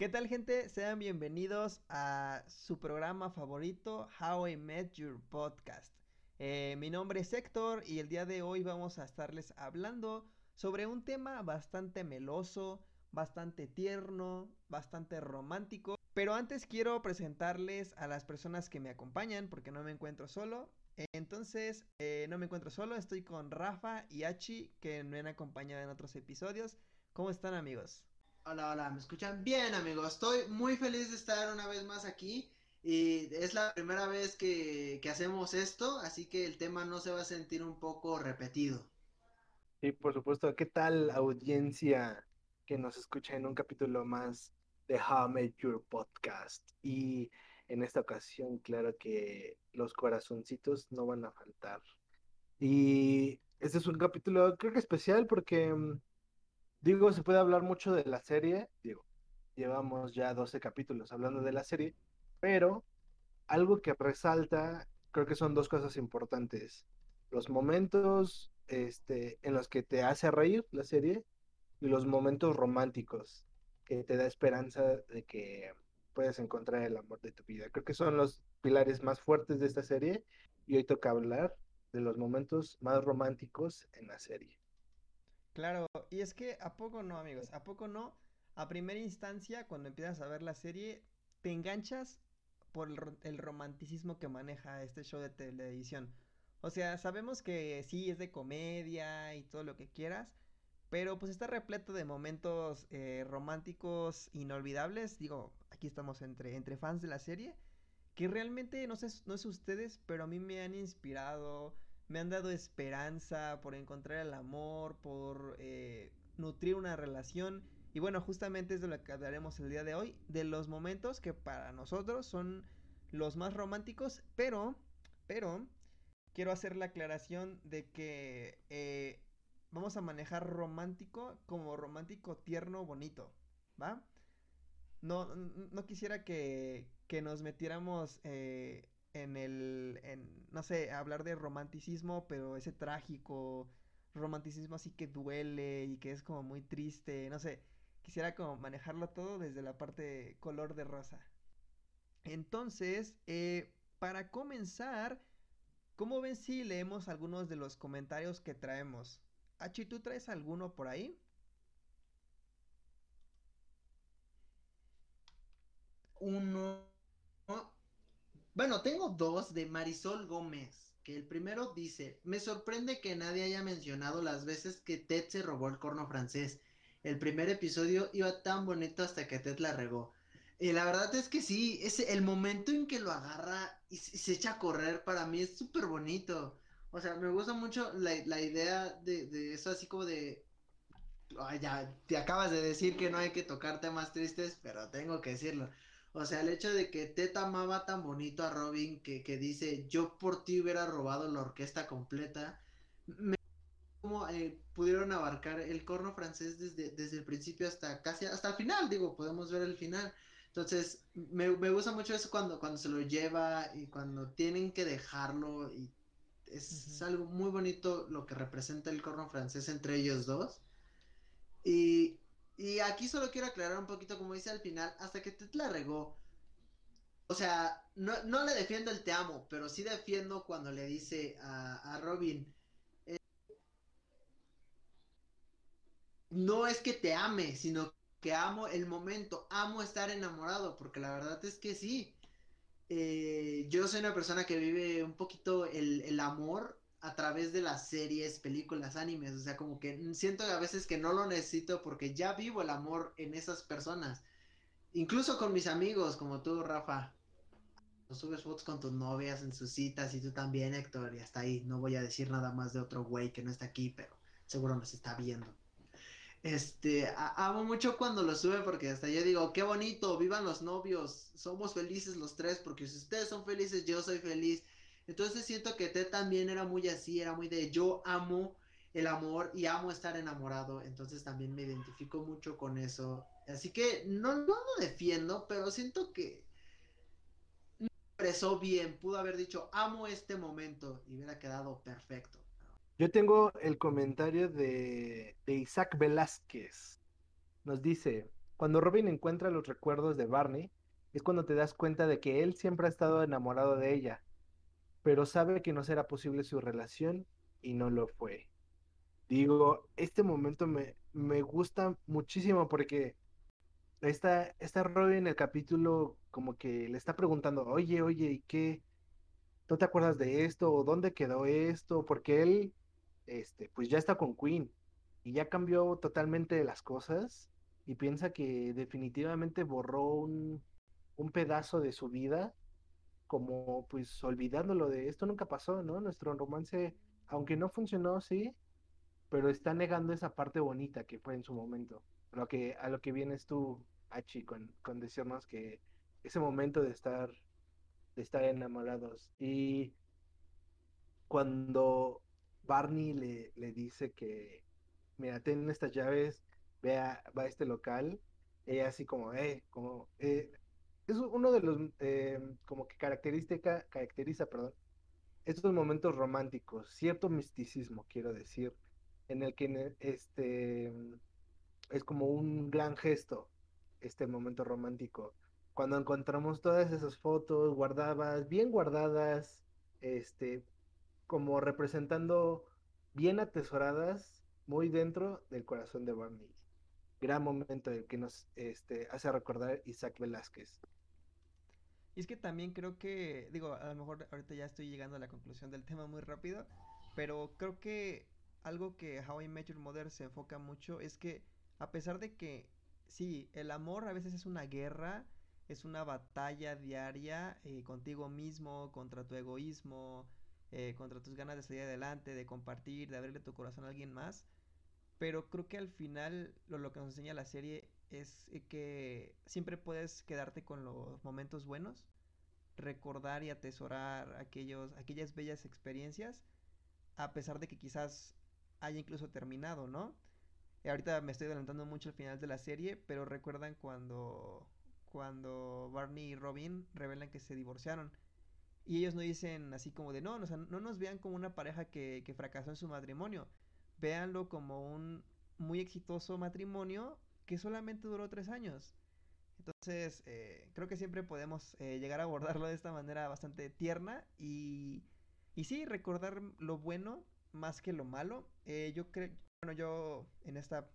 ¿Qué tal gente? Sean bienvenidos a su programa favorito, How I Met Your Podcast. Eh, mi nombre es Héctor y el día de hoy vamos a estarles hablando sobre un tema bastante meloso, bastante tierno, bastante romántico. Pero antes quiero presentarles a las personas que me acompañan porque no me encuentro solo. Entonces, eh, no me encuentro solo, estoy con Rafa y Achi que me han acompañado en otros episodios. ¿Cómo están amigos? Hola, hola, ¿me escuchan? Bien, amigos, estoy muy feliz de estar una vez más aquí y es la primera vez que, hacemos esto, así que el tema no se va a sentir un poco repetido. Sí, por supuesto. ¿Qué tal audiencia que nos escucha en un capítulo más de How I Made Your Podcast? Y en esta ocasión, claro que los corazoncitos no van a faltar. Y este es un capítulo creo que especial porque mm, Digo, se puede hablar mucho de la serie, digo, llevamos ya 12 capítulos hablando de la serie, pero algo que resalta, creo que son dos cosas importantes. Los momentos este, en los que te hace reír la serie y los momentos románticos que te da esperanza de que puedes encontrar el amor de tu vida. Creo que son los pilares más fuertes de esta serie y hoy toca hablar de los momentos más románticos en la serie. Claro, y es que a poco no, amigos, a poco no. A primera instancia, cuando empiezas a ver la serie, te enganchas por el, romanticismo que maneja este show de televisión. O sea, sabemos que sí es de comedia y todo lo que quieras, pero pues está repleto de momentos eh, románticos inolvidables. Digo, aquí estamos entre, entre fans de la serie, que realmente no sé, no sé ustedes, pero a mí me han inspirado me han dado esperanza por encontrar el amor, por eh, nutrir una relación. Y bueno, justamente es de lo que hablaremos el día de hoy, de los momentos que para nosotros son los más románticos, pero, pero, quiero hacer la aclaración de que eh, vamos a manejar romántico como romántico tierno, bonito, ¿va? No, no quisiera que, que nos metiéramos eh, en el, en, no sé, hablar de romanticismo, pero ese trágico, romanticismo así que duele y que es como muy triste, no sé, quisiera como manejarlo todo desde la parte color de rosa. Entonces, eh, para comenzar, ¿cómo ven si leemos algunos de los comentarios que traemos? Achi, ¿tú traes alguno por ahí? Uno bueno, tengo dos de Marisol Gómez, que el primero dice, me sorprende que nadie haya mencionado las veces que Ted se robó el corno francés. El primer episodio iba tan bonito hasta que Ted la regó. Y la verdad es que sí, ese, el momento en que lo agarra y se, echa a correr para mí es súper bonito. O sea, me gusta mucho la, idea de, de, eso así como de... Ay, ya, te acabas de decir que no hay que tocar temas tristes, pero tengo que decirlo. O sea, el hecho de que Ted amaba tan bonito a Robin que, dice, yo por ti hubiera robado la orquesta completa, me como eh, pudieron abarcar el corno francés desde, desde el principio hasta casi hasta el final, digo, podemos ver el final. Entonces, me, gusta mucho eso cuando, cuando se lo lleva y cuando tienen que dejarlo y es algo muy bonito lo que representa el corno francés entre ellos dos. Y, y aquí solo quiero aclarar un poquito, como dice al final, hasta que Ted la regó. O sea, no, le defiendo el te amo, pero sí defiendo cuando le dice a, Robin. Eh, no es que te ame, sino que amo el momento, amo estar enamorado, porque la verdad es que sí. Eh, yo soy una persona que vive un poquito el, el amor a través de las series, películas, animes, o sea, como que siento a veces que no lo necesito porque ya vivo el amor en esas personas. Incluso con mis amigos, como tú, Rafa. subes fotos con tus novias en sus citas y tú también, Héctor, y hasta ahí. No voy a decir nada más de otro güey que no está aquí, pero seguro nos está viendo. Este, amo mucho cuando lo sube porque hasta yo digo, qué bonito, vivan los novios, somos felices los tres, porque si ustedes son felices, yo soy feliz. Entonces siento que Ted también era muy así, era muy de yo amo el amor y amo estar enamorado, entonces también me identifico mucho con eso. Así que no, lo defiendo, pero siento que no expresó bien, pudo haber dicho amo este momento y hubiera quedado perfecto. Yo tengo el comentario de, de Isaac Velázquez. Nos dice, cuando Robin encuentra los recuerdos de Barney, es cuando te das cuenta de que él siempre ha estado enamorado de ella, pero sabe que no será posible su relación y no lo fue. Digo, este momento me, me gusta muchísimo porque esta, esta Robin en el capítulo como que le está preguntando, oye, oye, ¿y qué? ¿No te acuerdas de esto? ¿O dónde quedó esto? Porque él, este, pues ya está con Queen y ya cambió totalmente las cosas y piensa que definitivamente borró un, un pedazo de su vida como pues olvidándolo de esto nunca pasó, ¿no? Nuestro romance, aunque no funcionó, sí, pero está negando esa parte bonita que fue en su momento. Lo que, a lo que vienes tú, Achi, con, con decirnos que ese momento de estar, de estar enamorados. Y cuando Barney le, le dice que, mira, ten estas llaves, vea, va a este local, ella así como, eh, como, eh, es uno de los, eh, como que característica, caracteriza, perdón, estos momentos románticos, cierto misticismo, quiero decir, en el que este es como un gran gesto este momento romántico. Cuando encontramos todas esas fotos guardadas, bien guardadas, este, como representando bien atesoradas, muy dentro del corazón de Barney. Gran momento el que nos este, hace recordar Isaac Velázquez. Y es que también creo que, digo, a lo mejor ahorita ya estoy llegando a la conclusión del tema muy rápido, pero creo que algo que How I Met Your Mother se enfoca mucho es que a pesar de que sí, el amor a veces es una guerra, es una batalla diaria eh, contigo mismo, contra tu egoísmo, eh, contra tus ganas de salir adelante, de compartir, de abrirle tu corazón a alguien más. Pero creo que al final lo, lo que nos enseña la serie es eh, que siempre puedes quedarte con los momentos buenos, recordar y atesorar aquellos, aquellas bellas experiencias, a pesar de que quizás haya incluso terminado, ¿no? Y ahorita me estoy adelantando mucho al final de la serie, pero recuerdan cuando cuando Barney y Robin revelan que se divorciaron. Y ellos no dicen así como de no, no, no nos vean como una pareja que, que fracasó en su matrimonio. Véanlo como un muy exitoso matrimonio que solamente duró tres años. Entonces, eh, creo que siempre podemos eh, llegar a abordarlo de esta manera bastante tierna y, y sí, recordar lo bueno más que lo malo. Eh, yo creo, bueno, yo en esta,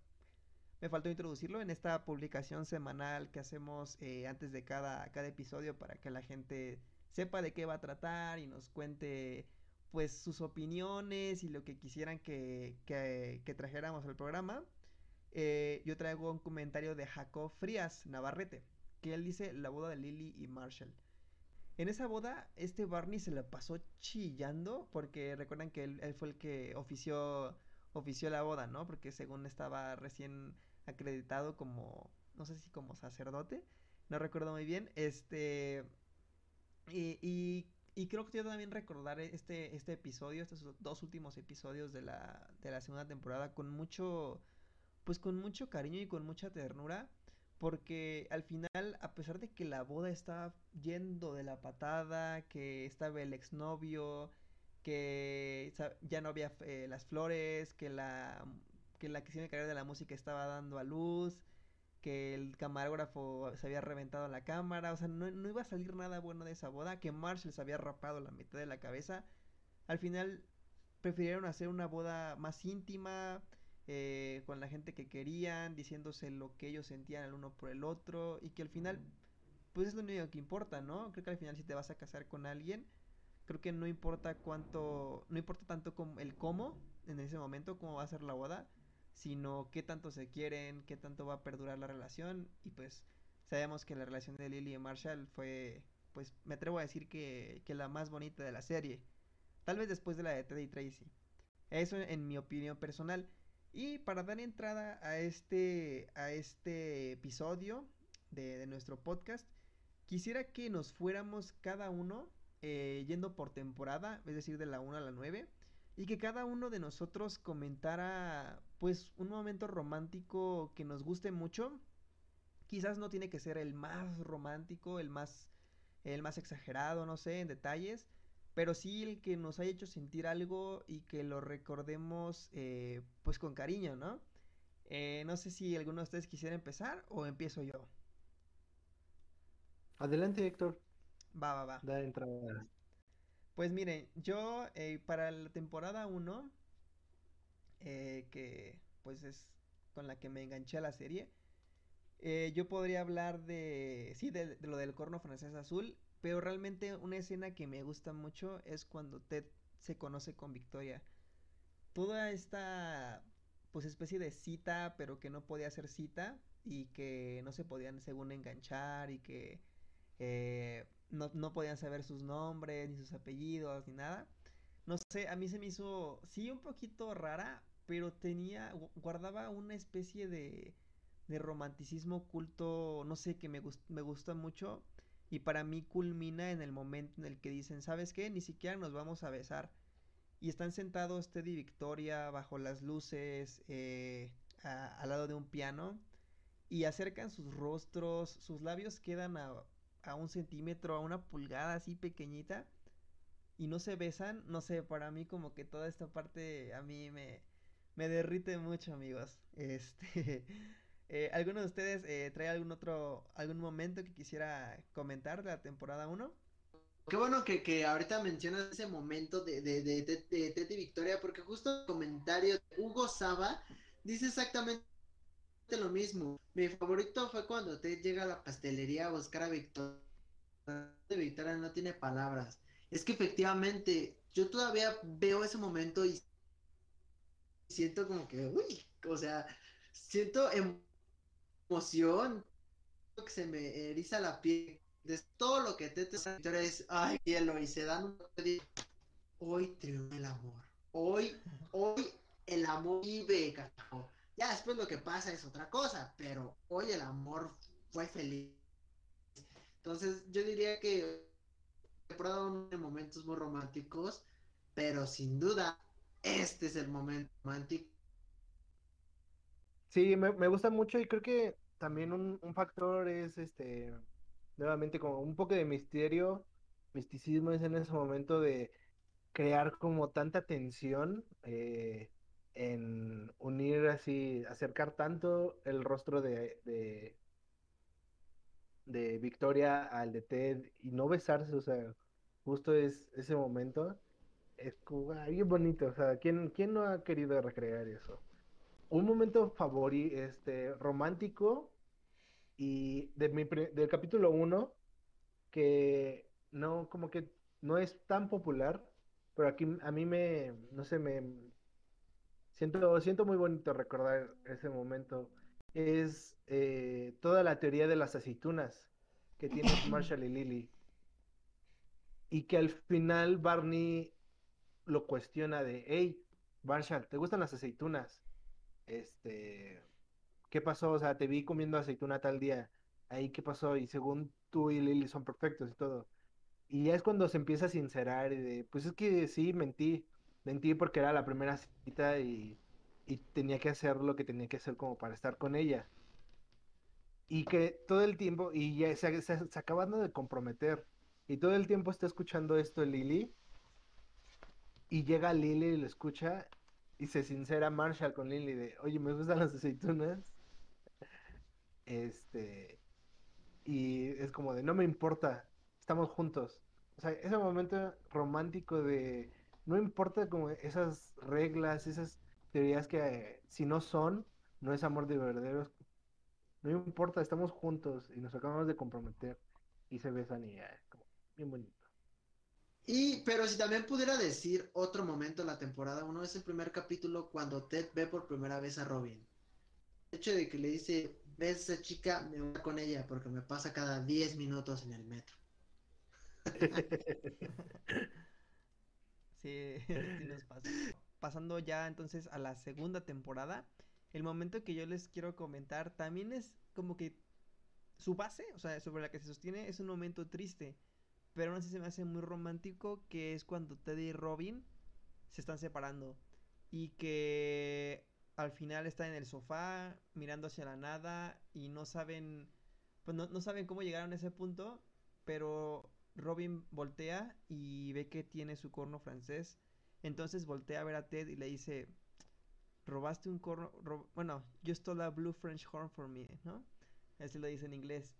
me faltó introducirlo, en esta publicación semanal que hacemos eh, antes de cada, cada episodio para que la gente sepa de qué va a tratar y nos cuente pues sus opiniones y lo que quisieran que, que, que trajéramos al programa. Eh, yo traigo un comentario de Jacob Frías Navarrete, que él dice la boda de Lily y Marshall. En esa boda, este Barney se la pasó chillando porque recuerdan que él, fue el que ofició, ofició la boda, ¿no? Porque según estaba recién acreditado como, no sé si como sacerdote, no recuerdo muy bien, este, y, y, creo que yo también recordar este, este episodio, estos dos últimos episodios de la, de la segunda temporada con mucho, pues con mucho cariño y con mucha ternura porque al final, a pesar de que la boda estaba yendo de la patada, que estaba el exnovio, que ya no había eh, las flores, que la que la que se iba a de la música estaba dando a luz, que el camarógrafo se había reventado la cámara, o sea, no, no iba a salir nada bueno de esa boda, que Marshall se había rapado la mitad de la cabeza. Al final prefirieron hacer una boda más íntima, eh, con la gente que querían, diciéndose lo que ellos sentían el uno por el otro y que al final, pues es lo único que importa, ¿no? Creo que al final si te vas a casar con alguien, creo que no importa cuánto, no importa tanto como el cómo en ese momento, cómo va a ser la boda, sino qué tanto se quieren, qué tanto va a perdurar la relación y pues sabemos que la relación de Lily y Marshall fue, pues me atrevo a decir que, que la más bonita de la serie, tal vez después de la de Teddy y Tracy. Eso en mi opinión personal. Y para dar entrada a este, a este episodio de, nuestro podcast, quisiera que nos fuéramos cada uno eh, yendo por temporada, es decir, de la 1 a la 9, y que cada uno de nosotros comentara pues un momento romántico que nos guste mucho. Quizás no tiene que ser el más romántico, el más, el más exagerado, no sé, en detalles, pero sí el que nos haya hecho sentir algo y que lo recordemos eh, pues con cariño, ¿no? Eh, no sé si alguno de ustedes quisiera empezar o empiezo yo. Adelante, Héctor. Va, va, va. Da entrada. Pues miren, yo eh, para la temporada 1, eh, que pues es con la que me enganché a la serie, yo podría hablar de, sí, de, de lo del corno francés azul, pero realmente una escena que me gusta mucho es cuando Ted se conoce con Victoria. Toda esta, pues especie de cita, pero que no podía ser cita y que no se podían según enganchar y que eh, no, no podían saber sus nombres, ni sus apellidos, ni nada. No sé, a mí se me hizo, sí, un poquito rara, pero tenía, gu- guardaba una especie de, de romanticismo oculto, no sé, que me, gus- me gusta mucho. Y para mí culmina en el momento en el que dicen, ¿sabes qué? Ni siquiera nos vamos a besar. Y están sentados Ted y Victoria bajo las luces, eh, al lado de un piano, y acercan sus rostros, sus labios quedan a, a un centímetro, a una pulgada así pequeñita, y no se besan, no sé, para mí como que toda esta parte a mí me, me derrite mucho, amigos. Este, eh, ¿alguno de ustedes eh, trae algún otro, algún momento que quisiera comentar de la temporada uno Qué bueno que, que ahorita mencionas ese momento de, de, de, de, Victoria, porque justo el comentario de Hugo Saba dice exactamente lo mismo. Mi favorito fue cuando Ted llega a la pastelería a buscar a Victoria. Victoria no tiene palabras. Es que efectivamente, yo todavía veo ese momento y siento como que, uy, o sea, siento em- emoción, que se me eriza la piel. De todo lo que te victoria es, ay, cielo, y se dan un hoy triunfa el amor. Hoy, hoy el amor vive, carajo. Ya después lo que pasa es otra cosa, pero hoy el amor fue feliz. Entonces, yo diría que de momentos muy románticos, pero sin duda, este es el momento romántico. Sí, me, me gusta mucho y creo que también un, un factor es este, nuevamente como un poco de misterio, misticismo es en ese momento de crear como tanta tensión eh, en unir así, acercar tanto el rostro de, de, Victoria al de Ted y no besarse, o sea, justo es ese momento, es como ah, bien bonito, o sea, ¿quién, quién no ha querido recrear eso? Un momento favorito, este, romántico y de mi, del capítulo 1 que no, como que no es tan popular, pero aquí a mí me, no sé, me siento, siento muy bonito recordar ese momento. Es eh, toda la teoría de las aceitunas que tienen Marshall y Lily. Y que al final Barney lo cuestiona de, hey, Marshall, ¿te gustan las aceitunas? Este, ¿qué pasó? O sea, te vi comiendo aceituna tal día. Ahí, ¿qué pasó? Y según tú y Lily son perfectos y todo. Y ya es cuando se empieza a sincerar y de, pues es que sí, mentí. Mentí porque era la primera cita y, y tenía que hacer lo que tenía que hacer como para estar con ella. Y que todo el tiempo, y ya se, se, se acabando de comprometer, y todo el tiempo está escuchando esto Lily, y llega Lily y lo escucha, y se sincera Marshall con Lily de, oye, me gustan las aceitunas. Este, y es como de, no me importa, estamos juntos. O sea, ese momento romántico de, no importa como esas reglas, esas teorías que eh, si no son, no es amor de verdadero. No importa, estamos juntos y nos acabamos de comprometer y se besan y como bien bonito. Y, pero si también pudiera decir otro momento de la temporada 1, es el primer capítulo cuando Ted ve por primera vez a Robin. El hecho de que le dice, ves a esa chica, me voy con ella porque me pasa cada 10 minutos en el metro. Sí, sí nos pasa. Pasando ya entonces a la segunda temporada, el momento que yo les quiero comentar también es como que su base, o sea, sobre la que se sostiene, es un momento triste, pero aún así se me hace muy romántico, que es cuando Teddy y Robin se están separando y que al final están en el sofá mirando hacia la nada y no saben, pues no, no saben cómo llegaron a ese punto, pero Robin voltea y ve que tiene su corno francés. Entonces voltea a ver a Ted y le dice, robaste un corno, bueno, you stole a blue French horn for me, ¿no? Así lo dice en inglés.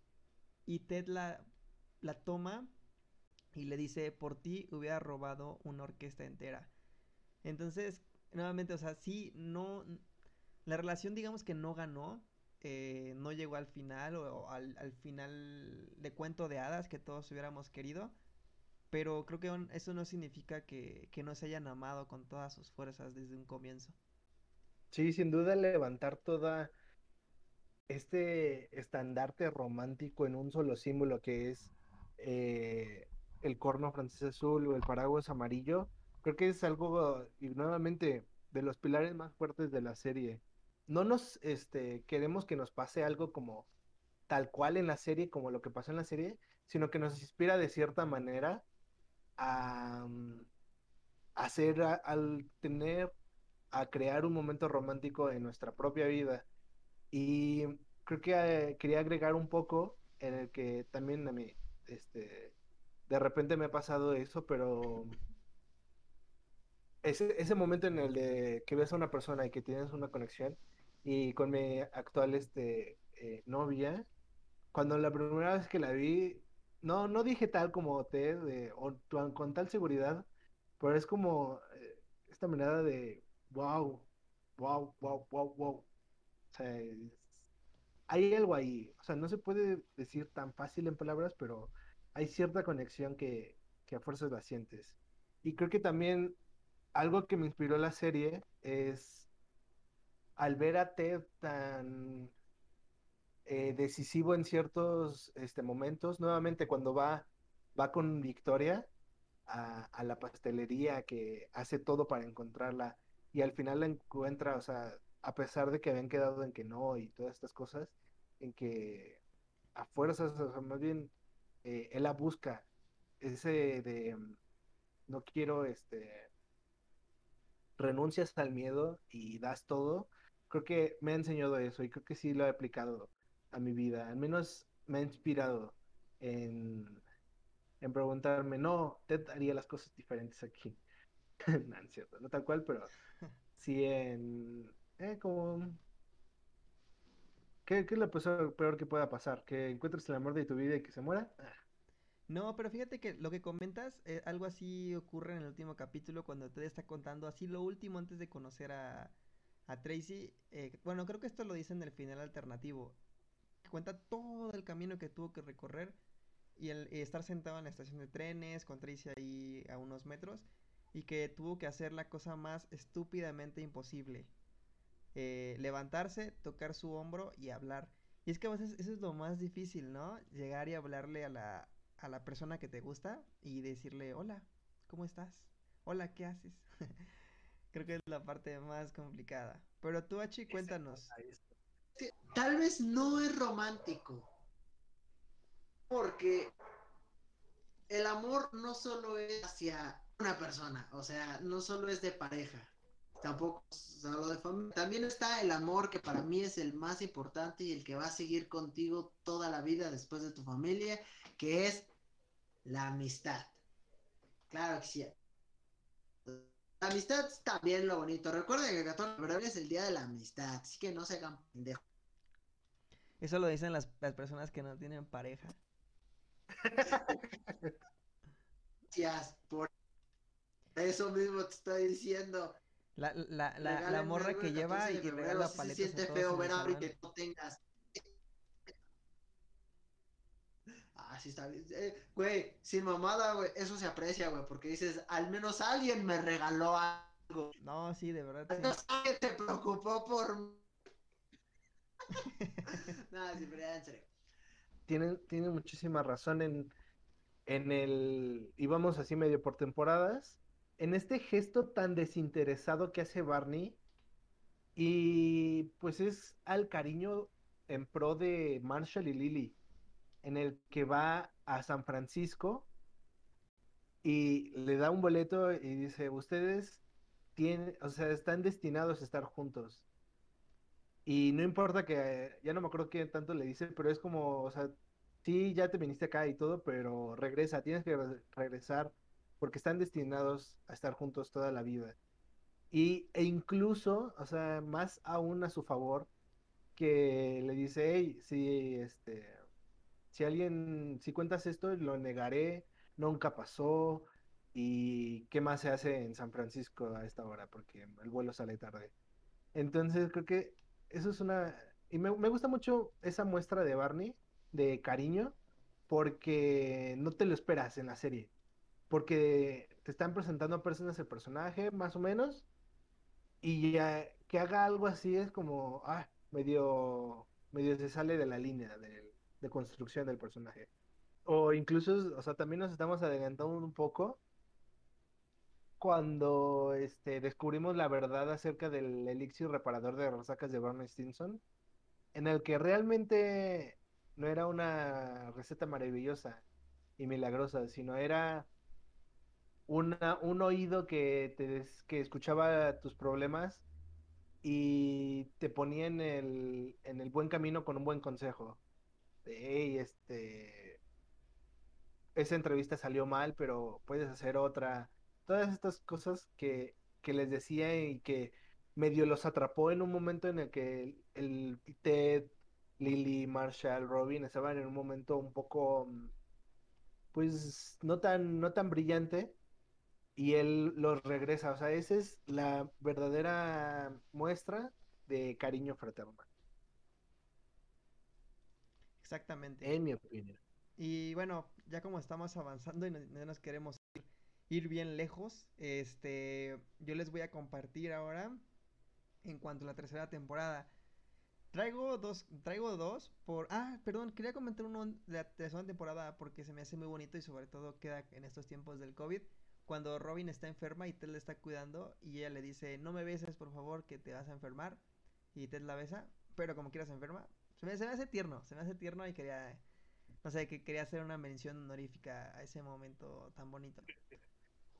Y Ted la, la toma y le dice, por ti hubiera robado una orquesta entera. Entonces, nuevamente, o sea, sí, no, la relación digamos que no ganó, eh, no llegó al final o, al, al, final de cuento de hadas que todos hubiéramos querido, pero creo que eso no significa que, que no se hayan amado con todas sus fuerzas desde un comienzo. Sí, sin duda levantar toda este estandarte romántico en un solo símbolo que es eh, el corno francés azul o el paraguas amarillo, creo que es algo, y nuevamente, de los pilares más fuertes de la serie no nos este, queremos que nos pase algo como tal cual en la serie, como lo que pasó en la serie, sino que nos inspira de cierta manera a, mm, hacer, al tener, a crear un momento romántico en nuestra propia vida. Y creo que eh, quería agregar un poco en el que también a mí, este, de repente me ha pasado eso, pero ese, ese momento en el de que ves a una persona y que tienes una conexión, y con mi actual este, eh, novia, cuando la primera vez que la vi, no, no dije tal como te, de, o, con tal seguridad, pero es como eh, esta mirada de wow, wow, wow, wow, wow. O sea, hay algo ahí. O sea, no se puede decir tan fácil en palabras, pero hay cierta conexión que, a fuerzas la sientes. Y creo que también algo que me inspiró la serie es al ver a Ted tan eh, decisivo en ciertos este, momentos, nuevamente cuando va, va con Victoria a, la pastelería que hace todo para encontrarla y al final la encuentra, o sea, a pesar de que habían quedado en que no y todas estas cosas, en que a fuerzas, o sea, más bien eh, él la busca, ese de no quiero, este, renuncias al miedo y das todo, creo que me ha enseñado eso y creo que sí lo he aplicado a mi vida. Al menos me ha inspirado en, en preguntarme, no, Ted haría las cosas diferentes aquí. no, es cierto, no tal cual, pero sí en... Eh, como... ¿Qué, ¿Qué, es lo peor que pueda pasar? ¿Que encuentres el amor de tu vida y que se muera? Ah. No, pero fíjate que lo que comentas, eh, algo así ocurre en el último capítulo cuando Ted está contando así lo último antes de conocer a, a Tracy, eh, bueno, creo que esto lo dice en el final alternativo, que cuenta todo el camino que tuvo que recorrer y el estar sentado en la estación de trenes con Tracy ahí a unos metros y que tuvo que hacer la cosa más estúpidamente imposible. Eh, levantarse, tocar su hombro y hablar. Y es que a veces eso es lo más difícil, ¿no? Llegar y hablarle a la, a la persona que te gusta y decirle, hola, ¿cómo estás? Hola, ¿qué haces? Creo que es la parte más complicada. Pero tú, Achi, cuéntanos. Tal vez no es romántico. Porque el amor no solo es hacia una persona, o sea, no solo es de pareja, tampoco solo de familia. También está el amor que para mí es el más importante y el que va a seguir contigo toda la vida después de tu familia, que es la amistad. Claro que sí, la amistad es también lo bonito. Recuerden que el 14 de febrero es el día de la amistad, así que no se hagan pendejos. Eso lo dicen las, personas que no tienen pareja. Gracias, por eso mismo te estoy diciendo. La, la, la, la morra que lleva y que regala paletas. Se siente feo ver a que no tengas así está bien. Eh, güey, sin mamada, güey, eso se aprecia, güey, porque dices, al menos alguien me regaló algo. No, sí, de verdad. Sí. Alguien te preocupó por. Nada, sí, pero en serio. Tiene, tiene muchísima razón en, en el. Íbamos así medio por temporadas. En este gesto tan desinteresado que hace Barney. Y pues es al cariño en pro de Marshall y Lily en el que va a San Francisco y le da un boleto y dice, ustedes tienen, o sea, están destinados a estar juntos. Y no importa que, ya no me acuerdo qué tanto le dice, pero es como, o sea, sí, ya te viniste acá y todo, pero regresa, tienes que regresar porque están destinados a estar juntos toda la vida. Y, e incluso, o sea, más aún a su favor, que le dice, hey, si este, si alguien, si cuentas esto, lo negaré, nunca pasó, y qué más se hace en San Francisco a esta hora, porque el vuelo sale tarde. Entonces creo que eso es una, y me, me gusta mucho esa muestra de Barney, de cariño, porque no te lo esperas en la serie, porque te están presentando personas el personaje, más o menos, y ya que haga algo así es como, ah, medio, medio se sale de la línea de, de construcción del personaje. O incluso, o sea, también nos estamos adelantando un poco cuando este, descubrimos la verdad acerca del elixir reparador de resacas de Barney Stinson, en el que realmente no era una receta maravillosa y milagrosa, sino era una, un oído que, te, que escuchaba tus problemas y te ponía en el, en el buen camino con un buen consejo. Hey, este, esa entrevista salió mal, pero puedes hacer otra. Todas estas cosas que, que les decía y que medio los atrapó en un momento en el que el, Ted, Lily, Marshall, Robin estaban en un momento un poco, pues, no tan, no tan brillante y él los regresa. O sea, esa es la verdadera muestra de cariño fraterno. Exactamente. En mi opinión. Y bueno, ya como estamos avanzando y no nos queremos ir, ir, bien lejos, este, yo les voy a compartir ahora en cuanto a la tercera temporada. Traigo dos, traigo dos por... Ah, perdón, quería comentar uno de la tercera temporada porque se me hace muy bonito y sobre todo queda en estos tiempos del COVID cuando Robin está enferma y Ted le está cuidando y ella le dice, no me beses por favor que te vas a enfermar y Ted la besa, pero como quieras enferma. Se me, hace tierno, se me hace tierno y quería, no sé, que quería hacer una mención honorífica a ese momento tan bonito.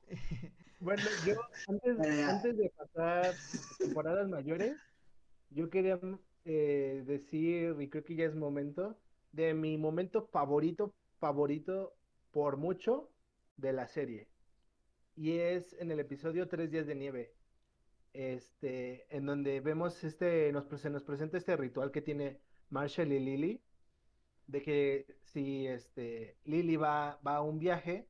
bueno, yo antes, antes de pasar temporadas mayores, yo quería eh, decir, y creo que ya es momento, de mi momento favorito, favorito por mucho de la serie y es en el episodio Tres días de nieve, este, en donde vemos este, nos, se nos presenta este ritual que tiene Marshall y Lily, de que si este, Lily va, va a un viaje,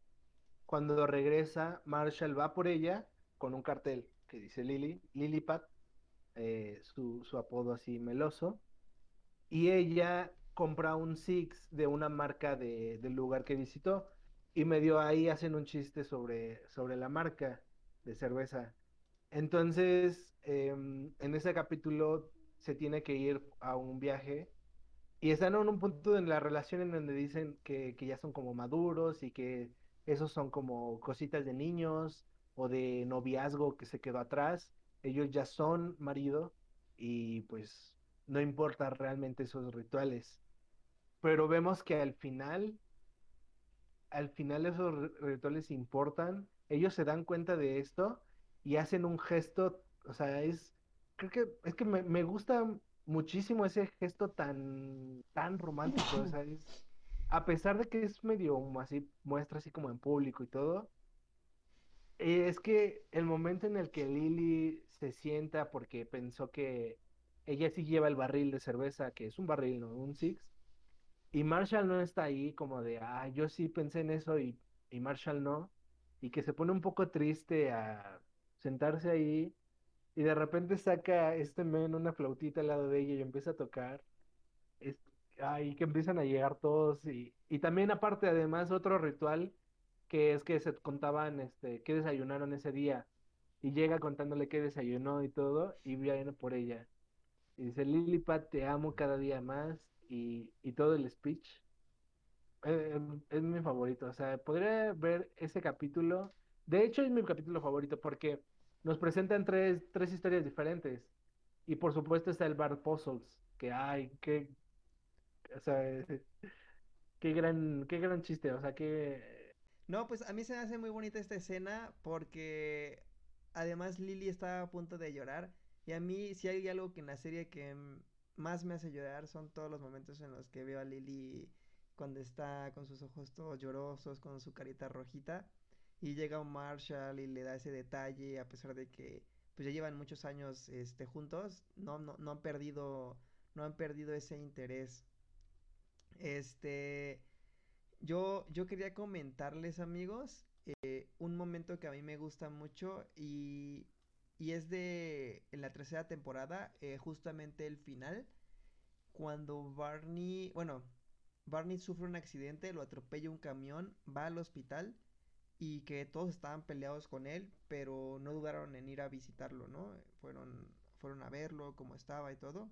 cuando regresa, Marshall va por ella con un cartel que dice Lily, Lilypat, eh, su, su apodo así meloso, y ella compra un Six de una marca de, del lugar que visitó y medio ahí hacen un chiste sobre, sobre la marca de cerveza. Entonces, em, en ese capítulo se tiene que ir a un viaje y están en un punto en la relación en donde dicen que, que ya son como maduros y que esos son como cositas de niños o de noviazgo que se quedó atrás. Ellos ya son marido y pues no importa realmente esos rituales. Pero vemos que al final al final esos rituales importan, ellos se dan cuenta de esto y hacen un gesto, o sea, es, creo que, es que me, gusta muchísimo ese gesto tan, tan romántico, o sea, es, a pesar de que es medio así, muestra así como en público y todo, es que el momento en el que Lily se sienta porque pensó que ella sí lleva el barril de cerveza, que es un barril, no un six, y Marshall no está ahí como de, ah, yo sí pensé en eso y, y Marshall no. Y que se pone un poco triste a sentarse ahí y de repente saca este men una flautita al lado de ella y empieza a tocar. Es, ay, que empiezan a llegar todos y, y también aparte además otro ritual que es que se contaban este qué desayunaron ese día y llega contándole qué desayunó y todo y viene por ella. Y dice, Lilipat, te amo cada día más y, todo el speech eh, es mi favorito. O sea, podría ver ese capítulo. De hecho, es mi capítulo favorito porque nos presentan tres, tres historias diferentes. Y por supuesto está el Bar Puzzles, que hay, que. O sea, qué gran, qué gran chiste. O sea, que. No, pues a mí se me hace muy bonita esta escena porque además Lily está a punto de llorar. Y a mí, si hay algo que en la serie que más me hace llorar son todos los momentos en los que veo a Lily cuando está con sus ojos todos llorosos, con su carita rojita, y llega un Marshall y le da ese detalle, a pesar de que pues ya llevan muchos años este, juntos, no, no, no han perdido, no han perdido ese interés. Este, yo, yo quería comentarles, amigos, eh, un momento que a mí me gusta mucho y, y es de en la tercera temporada, eh, justamente el final, cuando Barney, bueno, Barney sufre un accidente, lo atropella un camión, va al hospital y que todos estaban peleados con él, pero no dudaron en ir a visitarlo, ¿no? Fueron, fueron a verlo, cómo estaba y todo.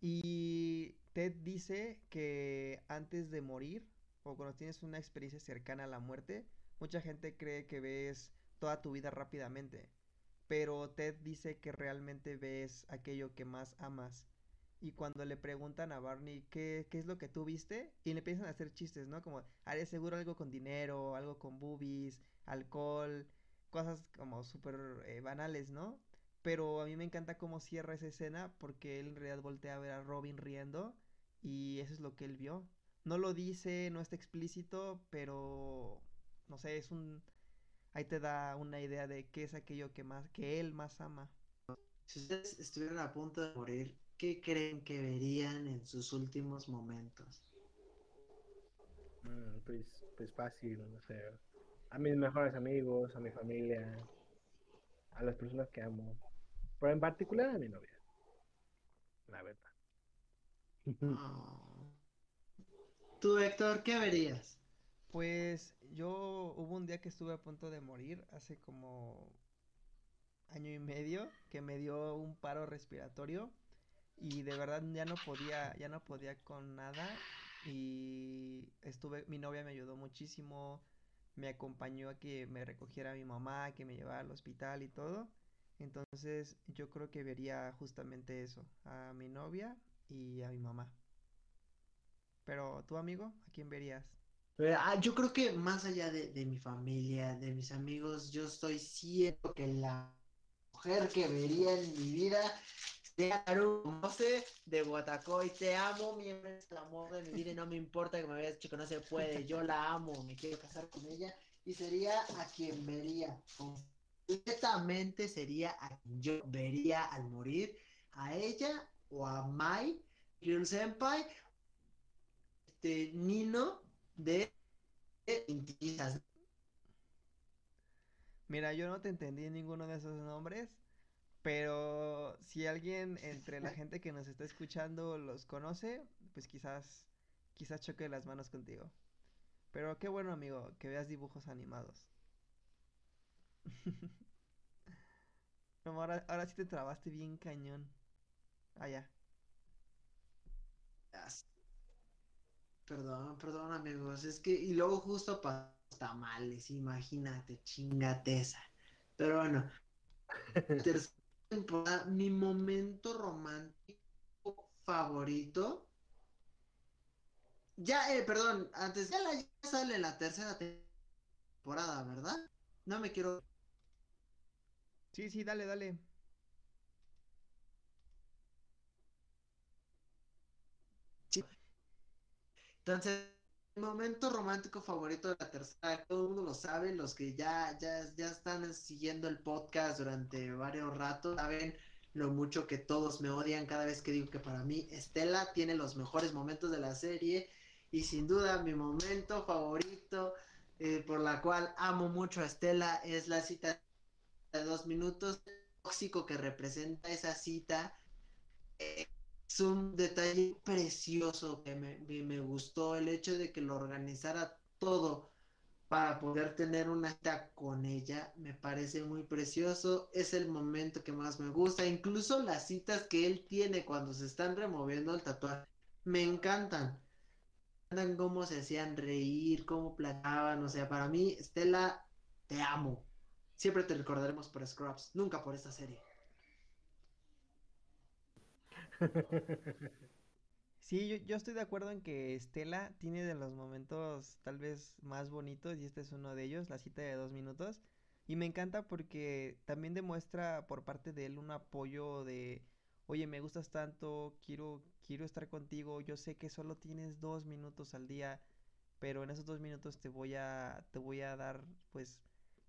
Y Ted dice que antes de morir, o cuando tienes una experiencia cercana a la muerte, mucha gente cree que ves toda tu vida rápidamente, pero Ted dice que realmente ves aquello que más amas. Y cuando le preguntan a Barney qué, qué es lo que tú viste, y le empiezan a hacer chistes, ¿no? Como, haré seguro algo con dinero, algo con boobies, alcohol, cosas como súper eh, banales, ¿no? Pero a mí me encanta cómo cierra esa escena porque él en realidad voltea a ver a Robin riendo y eso es lo que él vio. No lo dice, no está explícito, pero no sé, es un ahí te da una idea de qué es aquello que más que él más ama. Si ustedes estuvieran a punto de morir, ¿qué creen que verían en sus últimos momentos? Mm, pues, pues fácil, no sé. A mis mejores amigos, a mi familia, a las personas que amo. Pero en particular a mi novia. La verdad. Oh. Tú, Héctor, ¿qué verías? Pues yo hubo un día que estuve a punto de morir, hace como año y medio, que me dio un paro respiratorio y de verdad ya no podía, ya no podía con nada y estuve, mi novia me ayudó muchísimo, me acompañó a que me recogiera mi mamá, que me llevara al hospital y todo. Entonces yo creo que vería justamente eso, a mi novia y a mi mamá. Pero tú, amigo, ¿a quién verías? Ah, yo creo que más allá de, de mi familia, de mis amigos, yo estoy cierto que la mujer que vería en mi vida Haru Mose de Guatacoy. Te amo, mi es el amor de mi vida y no me importa que me dicho que no se puede. Yo la amo, me quiero casar con ella y sería a quien vería. Completamente sería a quien yo vería al morir, a ella o a Mai, Ryul Senpai, este Nino de. Mira, yo no te entendí ninguno de esos nombres, pero si alguien entre la gente que nos está escuchando los conoce, pues quizás, quizás choque las manos contigo. Pero qué bueno, amigo, que veas dibujos animados. No, ahora, ahora sí te trabaste bien cañón. Ah, ya. Perdón, perdón, amigos. Es que, y luego justo para tamales, imagínate, chingateza. Pero bueno, tercera temporada, mi momento romántico favorito. Ya, eh, perdón, antes ya, la, ya sale la tercera temporada, ¿verdad? No me quiero. Sí, sí, dale, dale. Entonces, mi momento romántico favorito de la tercera, todo el mundo lo sabe, los que ya, ya, ya están siguiendo el podcast durante varios ratos, saben lo mucho que todos me odian cada vez que digo que para mí Estela tiene los mejores momentos de la serie y sin duda mi momento favorito eh, por la cual amo mucho a Estela es la cita de dos minutos tóxico que representa esa cita. Eh, es un detalle precioso que me, me, me gustó el hecho de que lo organizara todo para poder tener una cita con ella me parece muy precioso es el momento que más me gusta incluso las citas que él tiene cuando se están removiendo el tatuaje me encantan. Encantan cómo se hacían reír cómo platicaban o sea para mí Estela te amo. Siempre te recordaremos por Scrubs nunca por esta serie Sí, yo, estoy de acuerdo en que Estela tiene de los momentos tal vez más bonitos y este es uno de ellos, la cita de dos minutos. Y me encanta porque también demuestra por parte de él un apoyo de, oye, me gustas tanto, quiero, quiero estar contigo, yo sé que solo tienes dos minutos al día, pero en esos dos minutos te voy a, te voy a dar pues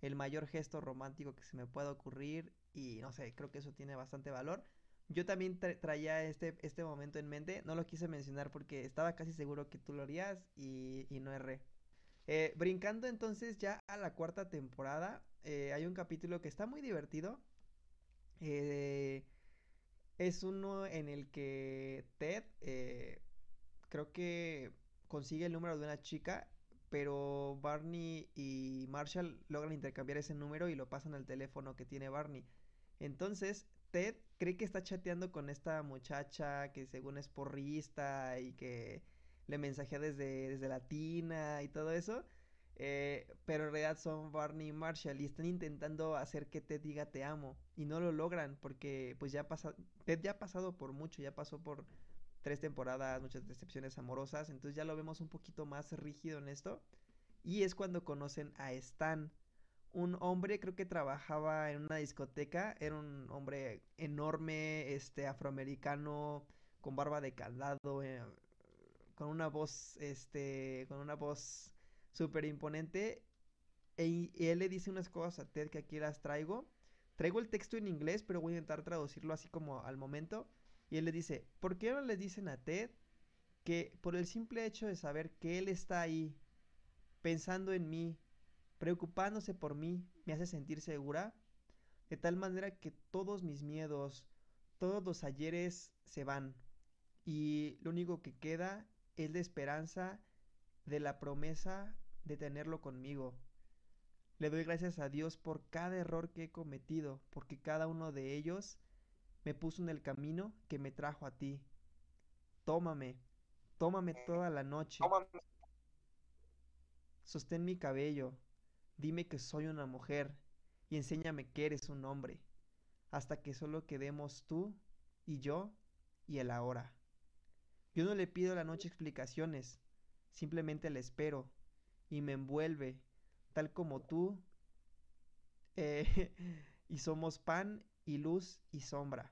el mayor gesto romántico que se me pueda ocurrir y no sé, creo que eso tiene bastante valor. Yo también traía este, este momento en mente, no lo quise mencionar porque estaba casi seguro que tú lo harías y, no erré. Eh, brincando entonces ya a la cuarta temporada, eh, hay un capítulo que está muy divertido. Eh, es uno en el que Ted creo que consigue el número de una chica, pero Barney y Marshall logran intercambiar ese número y lo pasan al teléfono que tiene Barney. Entonces, Ted cree que está chateando con esta muchacha que según es porrista y que le mensajea desde, desde la tina y todo eso. Eh, pero en realidad son Barney y Marshall y están intentando hacer que Ted diga te amo y no lo logran porque pues ya pasa Ted ya ha pasado por mucho, ya pasó por tres temporadas, muchas decepciones amorosas, entonces ya lo vemos un poquito más rígido en esto y es cuando conocen a Stan un hombre, creo que trabajaba en una discoteca, era un hombre enorme, este, afroamericano, con barba de candado, eh, con una voz, este, con una voz súper imponente, e, y él le dice unas cosas a Ted que aquí las traigo. Traigo el texto en inglés, pero voy a intentar traducirlo así como al momento. Y él le dice, ¿por qué no le dicen a Ted que por el simple hecho de saber que él está ahí, pensando en mí, preocupándose por mí, me hace sentir segura, de tal manera que todos mis miedos, todos los ayeres se van, y lo único que queda es la esperanza de la promesa de tenerlo conmigo. Le doy gracias a Dios por cada error que he cometido, porque cada uno de ellos me puso en el camino que me trajo a ti. Tómame, tómame toda la noche. Sostén mi cabello, Dime que soy una mujer y enséñame que eres un hombre, hasta que solo quedemos tú y yo y el ahora. Yo no le pido a la noche explicaciones, simplemente le espero y me envuelve, tal como tú, eh, y somos pan y luz y sombra.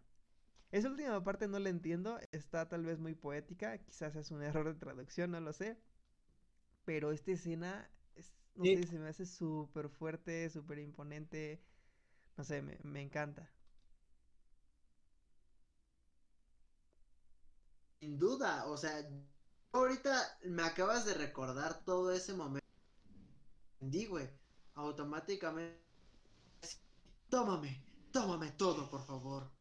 Esa última parte no la entiendo, está tal vez muy poética, quizás es un error de traducción, no lo sé, pero esta escena no sé, se me hace súper fuerte, súper imponente. No sé, me, me encanta. Sin duda, o sea, ahorita me acabas de recordar todo ese momento. Di, güey, automáticamente. Tómame, tómame todo, por favor.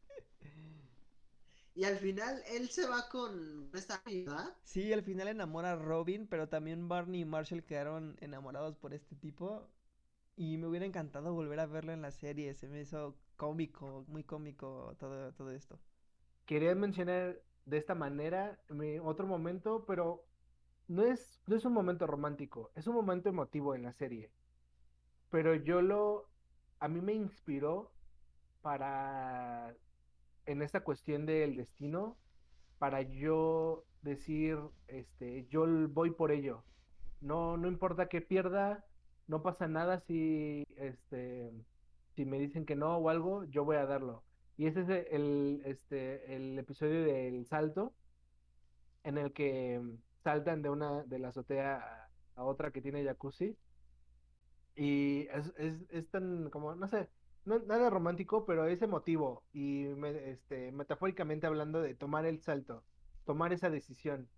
Y al final él se va con esta ¿verdad? Sí, al final enamora a Robin, pero también Barney y Marshall quedaron enamorados por este tipo. Y me hubiera encantado volver a verlo en la serie. Se me hizo cómico, muy cómico todo, todo esto. Quería mencionar de esta manera mi otro momento, pero no es, no es un momento romántico, es un momento emotivo en la serie. Pero yo lo, a mí me inspiró para en esta cuestión del destino para yo decir, este, yo voy por ello. No, no importa que pierda, no pasa nada si, este, si me dicen que no o algo, yo voy a darlo. Y ese es el, este, el episodio del salto, en el que saltan de una, de la azotea a, a otra que tiene jacuzzi. Y es, es, es tan como, no sé, no, nada romántico, pero es emotivo y este, metafóricamente hablando de tomar el salto, tomar esa decisión.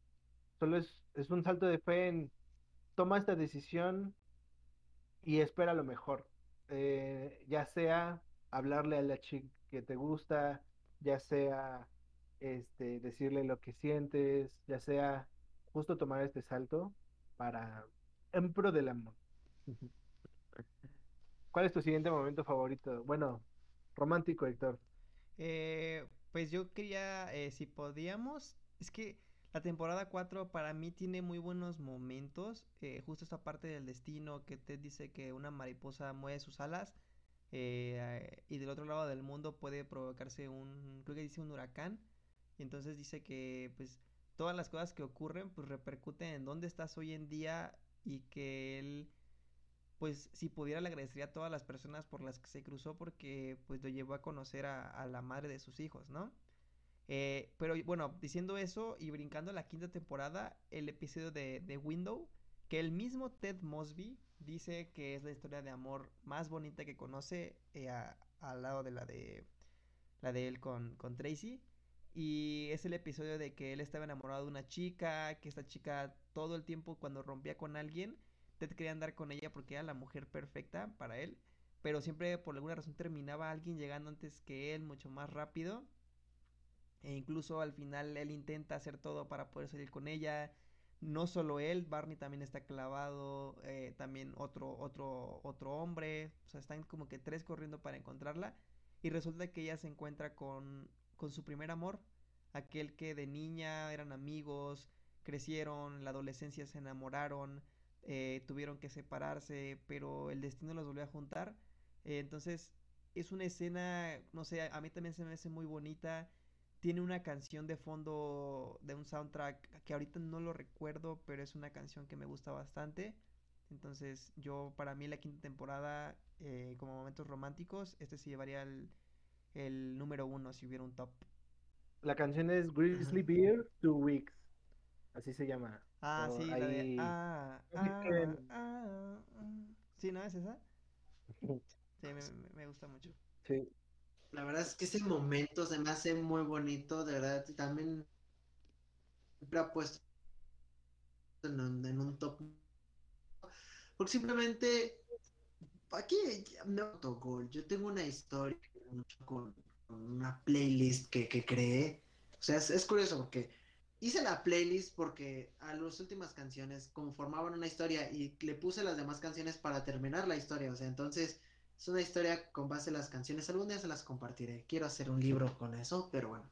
Solo es, es un salto de fe en toma esta decisión y espera lo mejor. Eh, ya sea hablarle a la chica que te gusta, ya sea este, decirle lo que sientes, ya sea justo tomar este salto para en pro del amor. ¿Cuál es tu siguiente momento favorito? Bueno, romántico, Héctor. Eh, pues yo quería, eh, si podíamos, es que la temporada 4 para mí tiene muy buenos momentos, eh, justo esta parte del destino que te dice que una mariposa mueve sus alas y del otro lado del mundo puede provocarse un, creo que dice un huracán, y entonces dice que pues todas las cosas que ocurren pues repercuten en dónde estás hoy en día y que él pues si pudiera le agradecería a todas las personas por las que se cruzó porque pues lo llevó a conocer a, la madre de sus hijos, ¿no? Eh, pero bueno, diciendo eso y brincando a la quinta temporada, el episodio de, de Window, que el mismo Ted Mosby dice que es la historia de amor más bonita que conoce eh, al lado de la de la de él con, con Tracy. Y es el episodio de que él estaba enamorado de una chica, que esta chica todo el tiempo cuando rompía con alguien, Ted quería andar con ella porque era la mujer perfecta para él, pero siempre por alguna razón terminaba alguien llegando antes que él, mucho más rápido. E incluso al final él intenta hacer todo para poder salir con ella. No solo él, Barney también está clavado, eh, también otro, otro, otro hombre. O sea, están como que tres corriendo para encontrarla. Y resulta que ella se encuentra con, con su primer amor, aquel que de niña eran amigos, crecieron, en la adolescencia se enamoraron, eh, tuvieron que separarse, pero el destino los volvió a juntar. Eh, entonces, es una escena, no sé, a mí también se me hace muy bonita. Tiene una canción de fondo de un soundtrack que ahorita no lo recuerdo, pero es una canción que me gusta bastante. Entonces, yo, para mí, la quinta temporada, eh, como momentos románticos, este se llevaría el, el número uno si hubiera un top. La canción es Grizzly Bear, Two Weeks. Así se llama. Ah, sí, la de. Ah, ah, ah, Sí, ¿no es esa? Sí, me, me, gusta mucho. Sí. La verdad es que ese momento se me hace muy bonito, de verdad. También siempre ha puesto en un, en un top. Porque simplemente aquí me gol. Yo tengo una historia con, una playlist que, que creé. O sea, es, es curioso porque hice la playlist porque a las últimas canciones conformaban una historia y le puse las demás canciones para terminar la historia. O sea, entonces es una historia con base en las canciones. Algún día se las compartiré. Quiero hacer un libro con eso, pero bueno.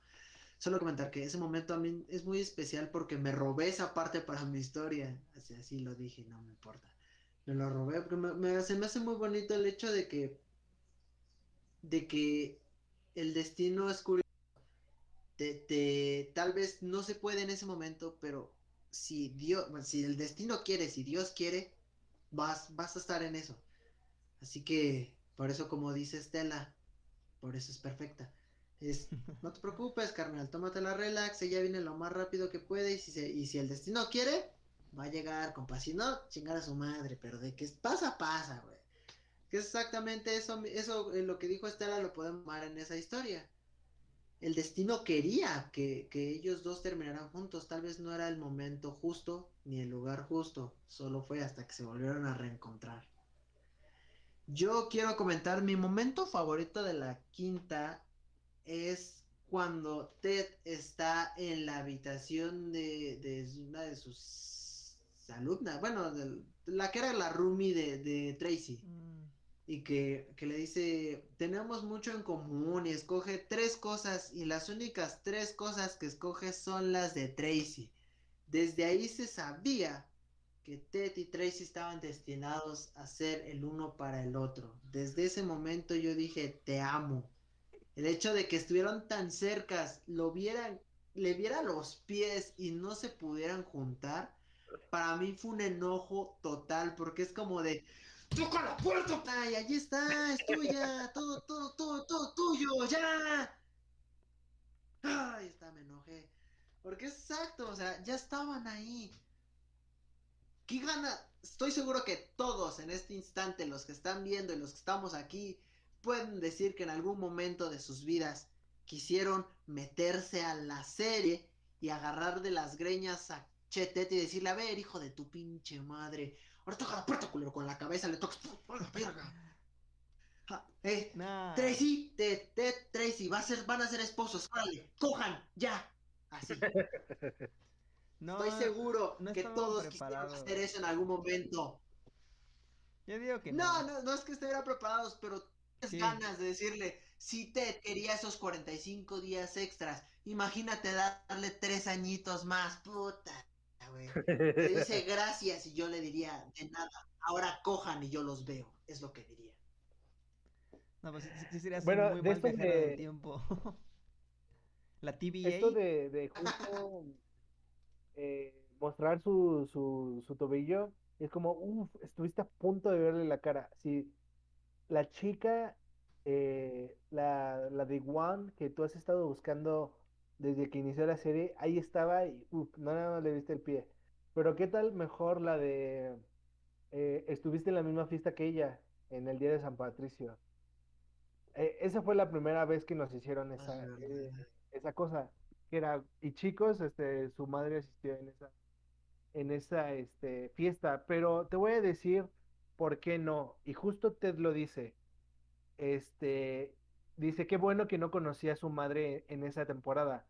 Solo comentar que ese momento a mí es muy especial porque me robé esa parte para mi historia. Así, así lo dije, no me importa. Me lo robé porque me, se me hace muy bonito el hecho de que de que el destino es curioso te, tal vez no se puede en ese momento, pero si Dios, si el destino quiere, si Dios quiere, vas, vas a estar en eso. Así que, por eso como dice Estela, por eso es perfecta. Es, no te preocupes, carnal, tómate la relax, ella viene lo más rápido que puede y si, y si el destino quiere, va a llegar, compa. Si no, chingar a su madre, pero de que pasa, pasa, güey. Que es exactamente eso, eso eh, lo que dijo Estela lo podemos tomar en esa historia el destino quería que, ellos dos terminaran juntos. Tal vez no era el momento justo ni el lugar justo. Solo fue hasta que se volvieron a reencontrar. Yo quiero comentar mi momento favorito de la quinta es cuando Ted está en la habitación de, una de sus alumnas, bueno, la que era la roomie de, Tracy. Mm y que, le dice, tenemos mucho en común y escoge tres cosas y las únicas tres cosas que escoge son las de Tracy. Desde ahí se sabía que Ted y Tracy estaban destinados a ser el uno para el otro. Desde ese momento yo dije, te amo. El hecho de que estuvieran tan cercas, lo vieran, le viera los pies y no se pudieran juntar, para mí fue un enojo total, porque es como de, toca la puerta. Ay, allí está, es tuya, todo, todo, todo, todo tuyo, ya. Ay, está, me enojé. Porque exacto, o sea, ya estaban ahí. ¿Qué gana? Estoy seguro que todos en este instante, los que están viendo y los que estamos aquí, pueden decir que en algún momento de sus vidas quisieron meterse a la serie y agarrar de las greñas a Chetete y decirle, a ver, hijo de tu pinche madre, Ahora toca la puerta, culero, con la cabeza le tocas. eh, Tracy, Ted, Ted, Tracy, va a ser, van a ser esposos. Órale, cojan, ya. Así. No, Estoy seguro que todos quisieron hacer eso en algún momento. Yo digo que no. No, no, es que estuvieran preparados, pero tienes ganas de decirle, si Ted quería esos 45 días extras, imagínate darle tres añitos más, puta. Le dice gracias y yo le diría, de nada, ahora cojan y yo los veo, es lo que diría. No, pues sí, sería bueno, muy de esto de... tiempo. La TVA. Esto de, de justo eh, mostrar su, su, su tobillo, es como, uff, estuviste a punto de verle la cara. Si la chica, eh, la, la de One, que tú has estado buscando desde que inició la serie, ahí estaba y no, no, le viste el pie. pero ¿qué tal mejor la de eh, estuviste en la misma fiesta que ella en el día de San Patricio? Eh, esa fue la primera vez que nos hicieron esa, Ah, eh, esa cosa, que era, y chicos, este, su madre asistió en esa, en esa, este, fiesta, pero te voy a decir por qué no, y justo Ted lo dice, este, dice, qué bueno que no conocía a su madre en esa temporada,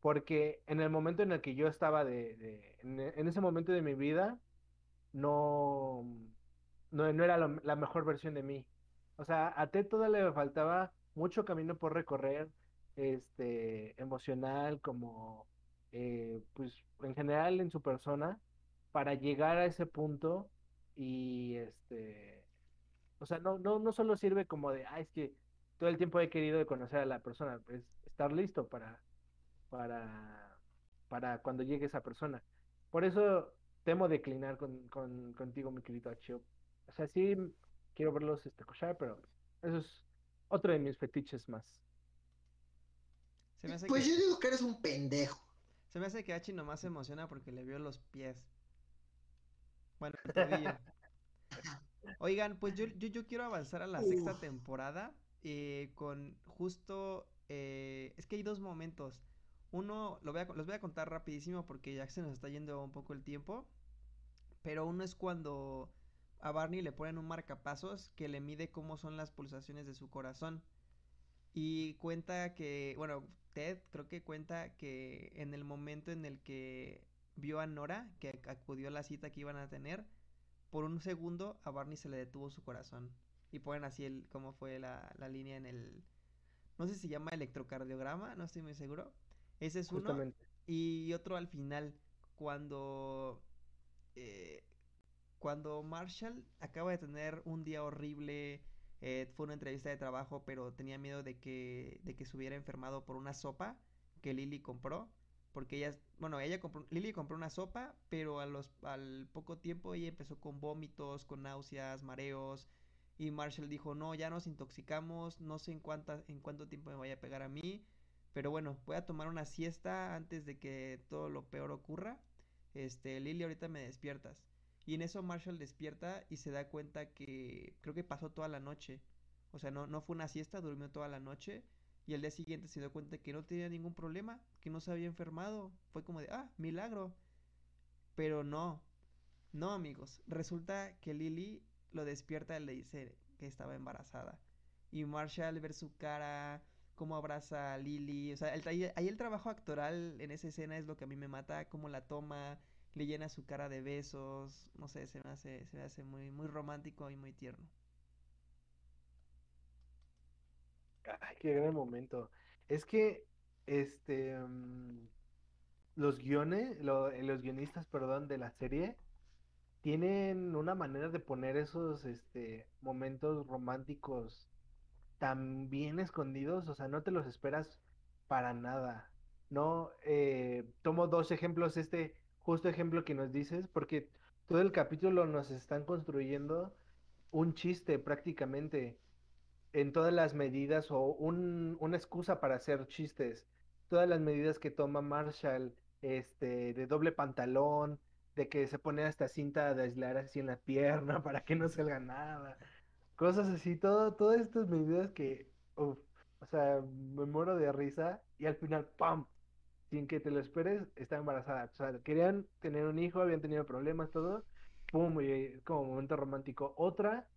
porque en el momento en el que yo estaba de, de- en, en ese momento de mi vida, no, no, no era lo- la mejor versión de mí. O sea, a Ted todavía le faltaba mucho camino por recorrer, este, emocional, como, eh, pues, en general en su persona, para llegar a ese punto y, este, o sea, no, no, no solo sirve como de, ah, es que todo el tiempo he querido conocer a la persona, es estar listo para, para, para cuando llegue esa persona. Por eso temo declinar con, con, contigo, mi querido Achio. O sea, sí quiero verlos este, cochar, pero eso es otro de mis fetiches más. Se me hace Pues que, yo digo que eres un pendejo. se me hace que Hachi nomás se emociona porque le vio los pies. Bueno. Oigan, pues yo, yo, yo quiero avanzar a la sexta temporada eh, con justo... eh, es que hay dos momentos. Uno, lo voy a, los voy a contar rapidísimo porque ya se nos está yendo un poco el tiempo. Pero uno es cuando a Barney le ponen un marcapasos que le mide cómo son las pulsaciones de su corazón. Y cuenta que, bueno, Ted creo que cuenta que en el momento en el que vio a Nora, que ac- acudió a la cita que iban a tener, por un segundo a Barney se le detuvo su corazón. Y ponen así el, cómo fue la, la línea en el, no sé si se llama electrocardiograma, no estoy muy seguro. Ese es uno. Justamente. Y otro al final, cuando, eh, cuando Marshall acaba de tener un día horrible, eh, fue una entrevista de trabajo, pero tenía miedo de que, de que se hubiera enfermado por una sopa que Lily compró, porque ella, bueno, ella compró, Lily compró una sopa, pero a los, al poco tiempo ella empezó con vómitos, con náuseas, mareos, y Marshall dijo, no, ya nos intoxicamos, no sé en cuánta, en cuánto tiempo me vaya a pegar a mí, pero bueno, voy a tomar una siesta antes de que todo lo peor ocurra. Este, Lily, ahorita me despiertas. Y en eso Marshall despierta y se da cuenta que creo que pasó toda la noche. O sea, no, no fue una siesta, durmió toda la noche. Y al día siguiente se dio cuenta que no tenía ningún problema, que no se había enfermado. Fue como de, ah, milagro. Pero no, no amigos. Resulta que Lily lo despierta y le dice que estaba embarazada. Y Marshall al ver su cara, cómo abraza a Lily. O sea, ahí, el trabajo actoral en esa escena es lo que a mí me mata. Cómo la toma, le llena su cara de besos. No sé, se me hace, se hace muy, muy romántico y muy tierno. Ay, qué gran momento. Es que, este, mm, los guiones, lo- los guionistas, perdón, de la serie, tienen una manera de poner esos, este, momentos románticos tan bien escondidos, o sea, no te los esperas para nada. No, eh, tomo dos ejemplos, este justo ejemplo que nos dices, porque todo el capítulo nos están construyendo un chiste prácticamente en todas las medidas o un- una excusa para hacer chistes. Todas las medidas que toma Marshall, este, de doble pantalón, de que se pone hasta cinta de aislar así en la pierna para que no salga nada. Cosas así, todo, todas estas medidas que, uf, o sea, me muero de risa y al final, ¡pam! Sin que te lo esperes, está embarazada. O sea, querían tener un hijo, habían tenido problemas, todo. ¡Pum! Y es como momento romántico. Otra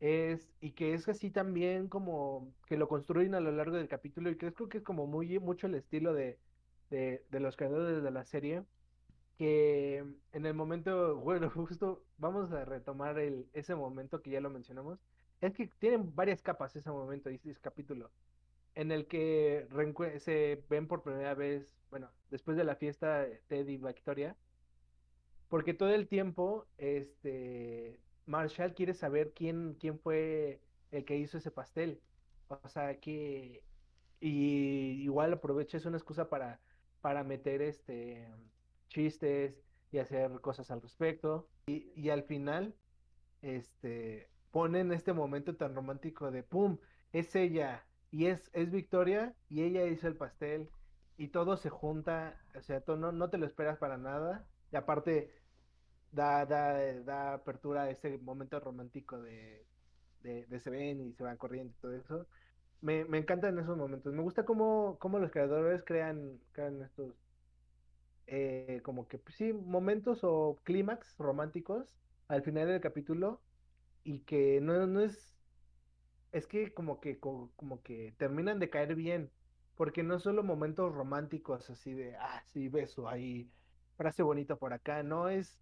es, y que es así también como que lo construyen a lo largo del capítulo y creo que es como muy mucho el estilo de, de, de los creadores de la serie, que en el momento, bueno, justo vamos a retomar el, ese momento que ya lo mencionamos, es que tienen varias capas ese momento ese capítulo, en el que se ven por primera vez, bueno, después de la fiesta Ted y Victoria, porque todo el tiempo, este, Marshall quiere saber quién, quién fue el que hizo ese pastel. O sea, que, y igual aprovecha, es una excusa para, para meter este, chistes y hacer cosas al respecto. Y, y al final, este, ponen este momento tan romántico de, ¡pum! Es ella y es, es Victoria y ella hizo el pastel y todo se junta, o sea, tú no, no te lo esperas para nada. Y aparte, da, da, da apertura a ese momento romántico de, de, de se ven y se van corriendo y todo eso. Me, me encantan esos momentos. Me gusta cómo, cómo los creadores crean, crean estos eh, como que pues, sí, momentos o clímax románticos al final del capítulo y que no, no es es que como que como, como que terminan de caer bien porque no solo momentos románticos así de ah sí beso ahí frase bonita por acá no es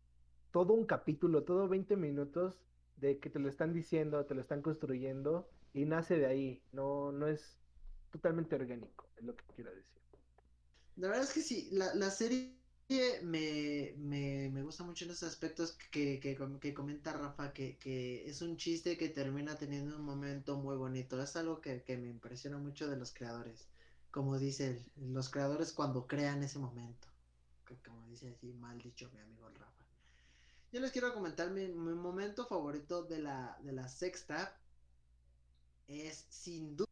todo un capítulo todo 20 minutos de que te lo están diciendo te lo están construyendo y nace de ahí no no es totalmente orgánico es lo que quiero decir. La verdad es que sí, la, la serie me, me, me gusta mucho en esos aspectos que, que, que comenta Rafa, que, que es un chiste que termina teniendo un momento muy bonito. Es algo que, me impresiona mucho de los creadores. Como dice los creadores cuando crean ese momento. Como dice así, mal dicho mi amigo Rafa. Yo les quiero comentar mi, mi momento favorito de la, de la sexta. Es sin duda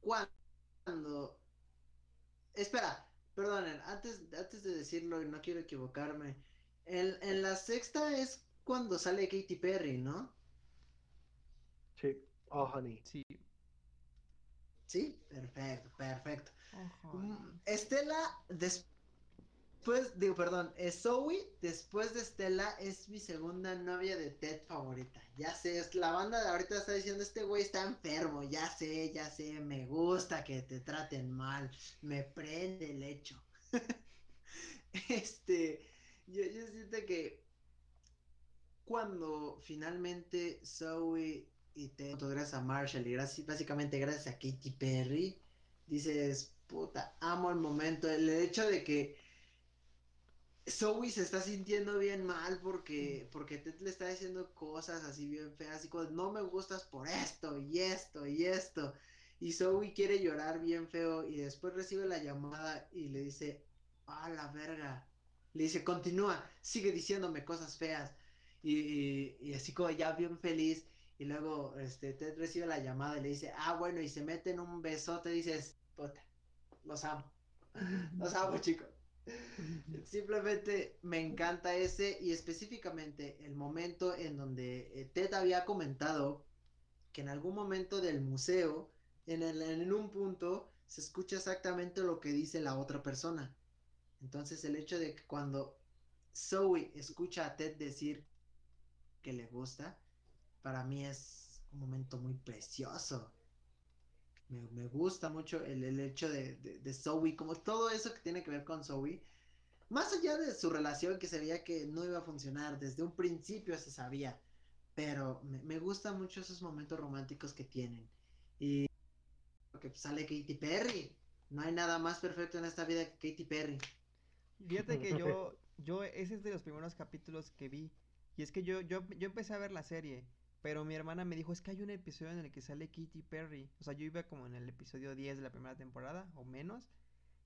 cuando Espera, perdonen, antes, antes de decirlo, y no quiero equivocarme. En, en la sexta es cuando sale Katy Perry, ¿no? sí oh honey Sí. Sí, perfecto, perfecto. Ojo. Mm, Estela, después, digo, perdón, Zoe, después de Estela, es mi segunda novia de Ted favorita. Ya sé, es, la banda de ahorita está diciendo, este güey está enfermo, ya sé, ya sé, me gusta que te traten mal, me prende el hecho. este, yo, yo siento que cuando finalmente Zoe y Ted, gracias a Marshall y gracias, básicamente gracias a Katy Perry, dices, puta, amo el momento, el hecho de que Zoe se está sintiendo bien mal porque, porque Ted le está diciendo cosas así bien feas, y como, no me gustas por esto y esto y esto, y Zoe quiere llorar bien feo y después recibe la llamada y le dice, ah, la verga, le dice, continúa, sigue diciéndome cosas feas, y, y, y así como ya bien feliz, y luego este, Ted recibe la llamada y le dice, ah, bueno, y se mete en un besote, dices, puta, los amo. Los amo, chicos. Simplemente me encanta ese y específicamente el momento en donde eh, Ted había comentado que en algún momento del museo, en, un punto, se escucha exactamente lo que dice la otra persona. Entonces el hecho de que cuando Zoe escucha a Ted decir que le gusta, para mí es un momento muy precioso. Me, me gusta mucho el, el hecho de, de, de Zoe, como todo eso que tiene que ver con Zoe. Más allá de su relación que se veía que no iba a funcionar, desde un principio se sabía. Pero me, me gustan mucho esos momentos románticos que tienen. Y porque sale Katy Perry. No hay nada más perfecto en esta vida que Katy Perry. Fíjate que yo, yo, ese es de los primeros capítulos que vi. Y es que yo, yo, yo empecé a ver la serie, pero mi hermana me dijo, es que hay un episodio en el que sale Katy Perry. O sea, yo iba como en el episodio 10 de la primera temporada, o menos.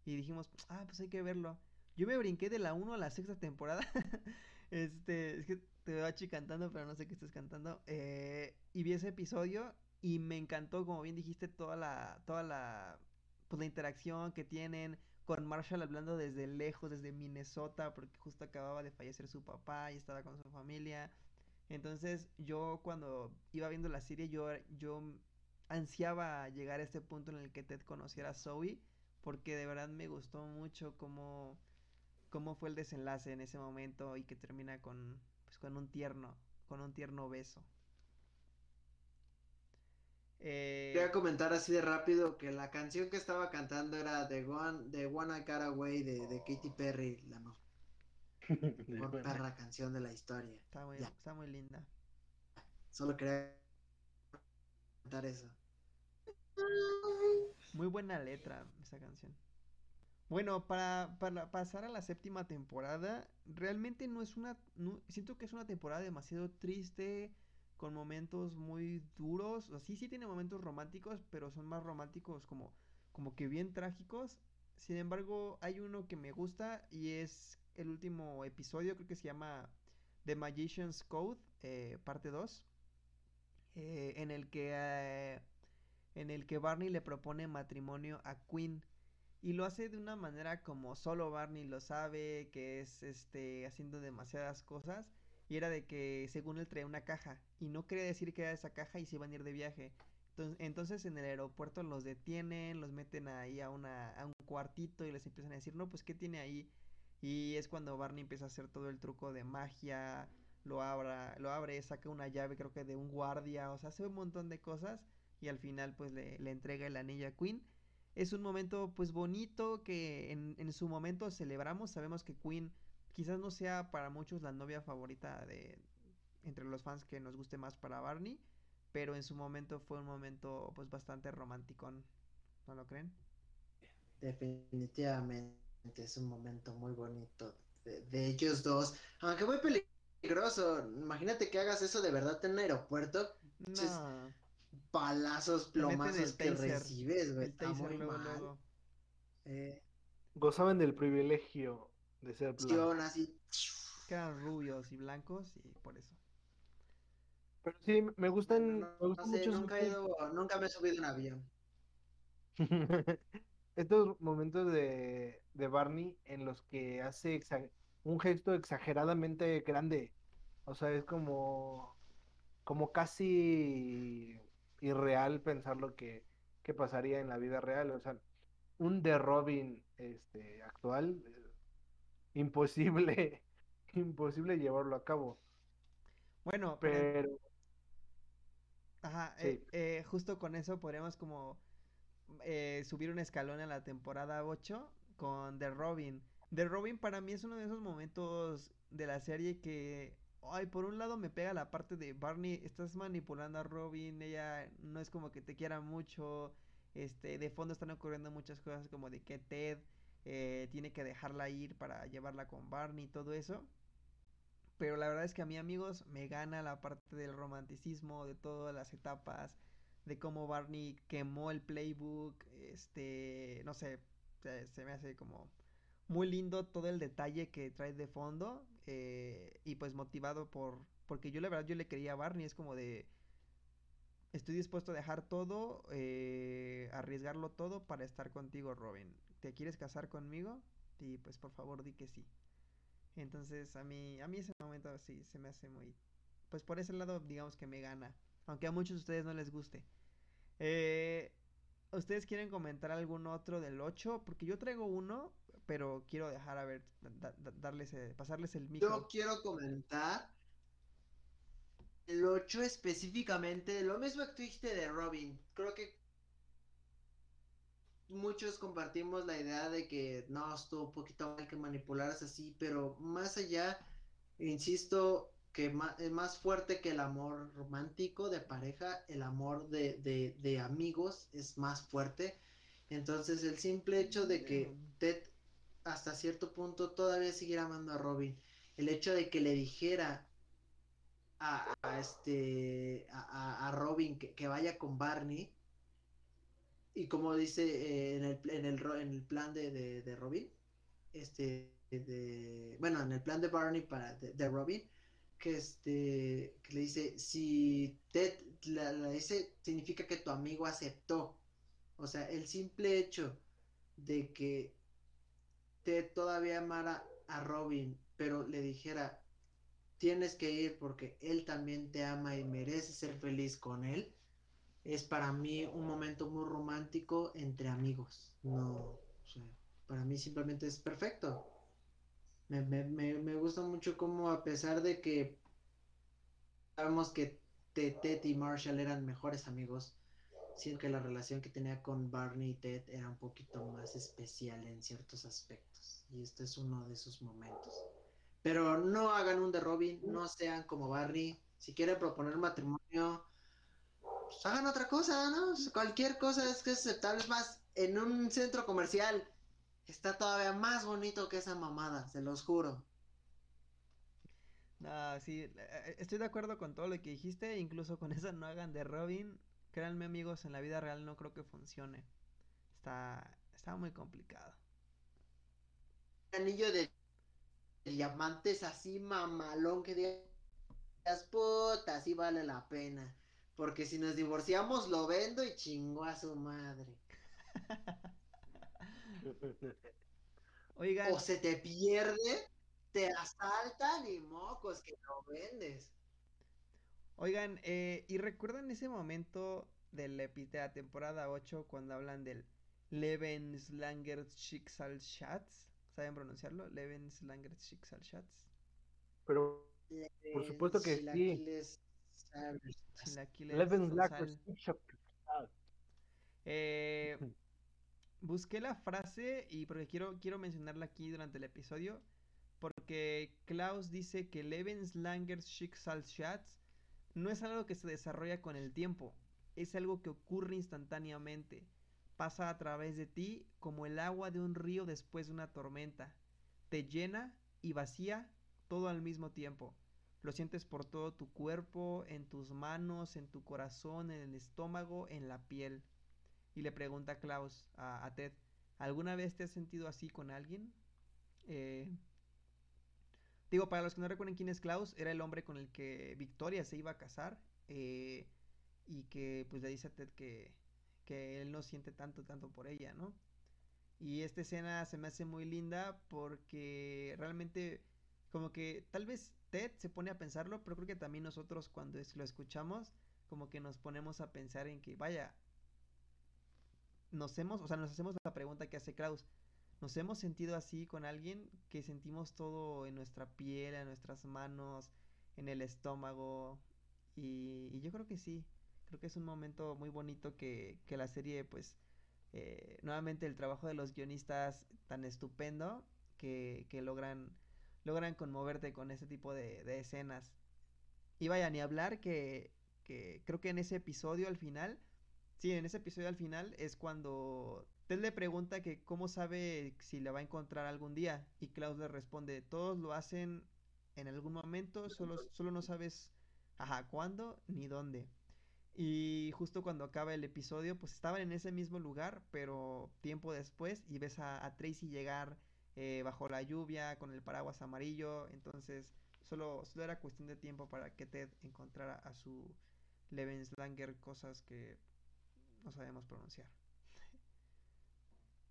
Y dijimos, ah, pues hay que verlo. Yo me brinqué de la 1 a la sexta temporada. Este, es que te veo Achi cantando, pero no sé qué estás cantando. Eh, y vi ese episodio y me encantó, como bien dijiste, toda la, toda la, pues la interacción que tienen con Marshall hablando desde lejos, desde Minnesota, porque justo acababa de fallecer su papá y estaba con su familia. Entonces, yo cuando iba viendo la serie, yo, yo ansiaba llegar a este punto en el que Ted conociera a Zoe, porque de verdad me gustó mucho cómo, cómo fue el desenlace en ese momento y que termina con, pues, con un tierno, con un tierno beso. Eh, Quería comentar así de rápido que la canción que estaba cantando era The One, The One I Got Away de, de Katy Perry, la mejor perra canción de la historia. está muy, ya. está muy linda. Solo quería comentar eso. Muy buena letra esa canción. Bueno, para, para pasar a la séptima temporada, realmente no es una... no- siento que es una temporada demasiado triste, con momentos muy duros. O sea, sí, sí tiene momentos románticos, pero son más románticos como, como que bien trágicos. Sin embargo, hay uno que me gusta y es el último episodio, creo que se llama The Magician's Code, eh, parte 2, eh, en el que... eh, en el que Barney le propone matrimonio a Quinn y lo hace de una manera como solo Barney lo sabe, que es este haciendo demasiadas cosas Y era de que según él traía una caja y no quería decir que era esa caja y se iban a ir de viaje. Entonces, en el aeropuerto los detienen, los meten ahí a, una, a un cuartito y les empiezan a decir, no, pues ¿qué tiene ahí? Y es cuando Barney empieza a hacer todo el truco de magia, lo, abra, lo abre, saca una llave creo que de un guardia, o sea, hace un montón de cosas y al final pues le, le entrega el anillo a Queen. Es un momento pues bonito que en, en su momento celebramos, sabemos que Queen quizás no sea para muchos la novia favorita de entre los fans que nos guste más para Barney, pero en su momento fue un momento pues bastante romántico, ¿no lo creen? Definitivamente es un momento muy bonito de, de ellos dos, aunque muy peligroso. Imagínate que hagas eso de verdad en un aeropuerto. No. Palazos, plomazos que taser, recibes, güey. Está muy luego, mal. luego. Eh, Gozaban del privilegio de ser blancos. así. Que eran rubios y blancos y por eso. Pero sí, me gustan, No, me no sé, mucho nunca he ido, nunca me he subido en avión. estos momentos de, de Barney en los que hace un gesto exageradamente grande. O sea, es como, como casi irreal pensar lo que, que pasaría en la vida real. O sea, un de Robin este, actual, eh, imposible, imposible llevarlo a cabo. Bueno, pero ajá, sí, eh, eh, justo con eso podríamos como eh, subir un escalón a la temporada 8 con The Robin. The Robin para mí es uno de esos momentos de la serie que, ay, por un lado me pega la parte de Barney, estás manipulando a Robin, ella no es como que te quiera mucho, este, de fondo están ocurriendo muchas cosas como de que Ted eh, tiene que dejarla ir para llevarla con Barney y todo eso. Pero la verdad es que a mí, amigos, me gana la parte del romanticismo, de todas las etapas, de cómo Barney quemó el playbook, este, no sé, se, me hace como muy lindo todo el detalle que trae de fondo eh, y pues motivado por, porque yo la verdad yo le quería a Barney, es como de, estoy dispuesto a dejar todo, eh, arriesgarlo todo para estar contigo, Robin. ¿Te quieres casar conmigo? Y pues por favor di que sí. Entonces a mí, a mí ese momento sí se me hace muy, pues por ese lado digamos que me gana, aunque a muchos de ustedes no les guste. Eh, ¿ustedes quieren comentar algún otro del 8? Porque yo traigo uno, pero quiero dejar a ver, da- da- darles, eh, pasarles el Yo micro. quiero comentar el 8 específicamente, lo mismo que tú dijiste de Robin. Creo que muchos compartimos la idea de que no, estuvo un poquito mal que manipularas así, pero más allá, insisto, que es más fuerte que el amor romántico de pareja, el amor de, de, de amigos es más fuerte. Entonces el simple hecho de que Ted hasta cierto punto todavía siguiera amando a Robin, el hecho de que le dijera a, a este a, Robin que, que vaya con Barney y como dice eh, en, el, en, el, en el plan de, de, de Robin este de bueno en el plan de Barney para de Robin que este que le dice si Ted la, dice significa que tu amigo aceptó o sea el simple hecho de que Ted todavía amara a Robin pero le dijera tienes que ir porque él también te ama y merece ser feliz con él, es para mí un momento muy romántico entre amigos. No, o sea, para mí simplemente es perfecto. Me, me, me, me gusta mucho como a pesar de que sabemos que Ted y Marshall eran mejores amigos, siento que la relación que tenía con Barney y Ted era un poquito más especial en ciertos aspectos. Y este es uno de esos momentos. Pero no hagan un de Robin, no sean como Barney. Si quieren proponer matrimonio, pues hagan otra cosa, ¿no? Cualquier cosa es que es aceptable. Es más, en un centro comercial está todavía más bonito que esa mamada, se los juro. No, sí, eh, estoy de acuerdo con todo lo que dijiste, incluso con eso no hagan de Robin. Créanme amigos, en la vida real no creo que funcione. Está, está muy complicado. Anillo de diamantes así mamalón que digas, puta, así vale la pena. Porque si nos divorciamos lo vendo y chingó a su madre. Oigan, O se te pierde, te asaltan y mocos que no vendes. Oigan, eh, ¿y recuerdan ese momento de la, de la temporada 8 cuando hablan del Lebenslanger Schicksalsschatz? ¿Saben pronunciarlo? Lebenslanger Schicksalsschatz. Pero por supuesto que sí. Lebenslanger Schicksalsschatz. Eh, busqué la frase y porque quiero, quiero mencionarla aquí durante el episodio. Porque Klaus dice que Lebenslanger Schicksalsschatz no es algo que se desarrolla con el tiempo, es algo que ocurre instantáneamente. Pasa a través de ti como el agua de un río después de una tormenta. Te llena y vacía todo al mismo tiempo. Lo sientes por todo tu cuerpo, en tus manos, en tu corazón, en el estómago, en la piel. Y le pregunta a Klaus, a, Ted, ¿alguna vez te has sentido así con alguien? Eh, Digo, para los que no recuerden quién es Klaus, era el hombre con el que Victoria se iba a casar. Eh, y que pues le dice a Ted que, que él no siente tanto, tanto por ella, ¿no? Y esta escena se me hace muy linda porque realmente como que tal vez Ted se pone a pensarlo, pero creo que también nosotros cuando lo escuchamos como que nos ponemos a pensar en que vaya, nos hemos, o sea, nos hacemos la pregunta que hace Klaus, nos hemos sentido así con alguien que sentimos todo en nuestra piel, en nuestras manos, en el estómago. Y, yo creo que sí, creo que es un momento muy bonito que, que la serie, pues, eh, nuevamente el trabajo de los guionistas tan estupendo que, que logran, logran conmoverte con ese tipo de, de escenas. Y vaya, ni hablar que, que creo que en ese episodio al final, sí, en ese episodio al final es cuando Ted le pregunta que cómo sabe si le va a encontrar algún día y Klaus le responde, todos lo hacen en algún momento, solo, solo no sabes, ajá, cuándo ni dónde. Y justo cuando acaba el episodio, pues estaban en ese mismo lugar, pero tiempo después y ves a, Tracy llegar eh, bajo la lluvia con el paraguas amarillo, entonces solo, solo era cuestión de tiempo para que Ted encontrara a su Lebenslanger cosas que no sabemos pronunciar.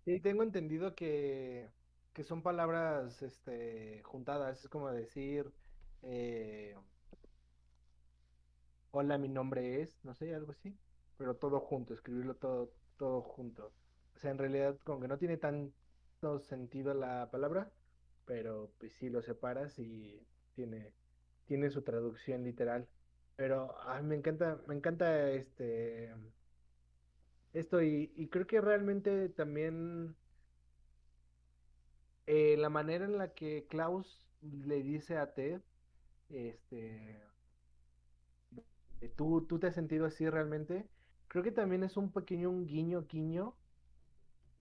Sí, tengo entendido que, que son palabras este, juntadas, es como decir, eh, hola, mi nombre es, no sé, algo así, pero todo junto, escribirlo todo, todo junto. O sea, en realidad como que no tiene tanto sentido la palabra, pero pues sí lo separas y tiene, tiene su traducción literal. Pero a mí me encanta, me encanta este esto y, creo que realmente también eh, la manera en la que Klaus le dice a Ted, este, ¿tú, tú te has sentido así realmente, creo que también es un pequeño un guiño, guiño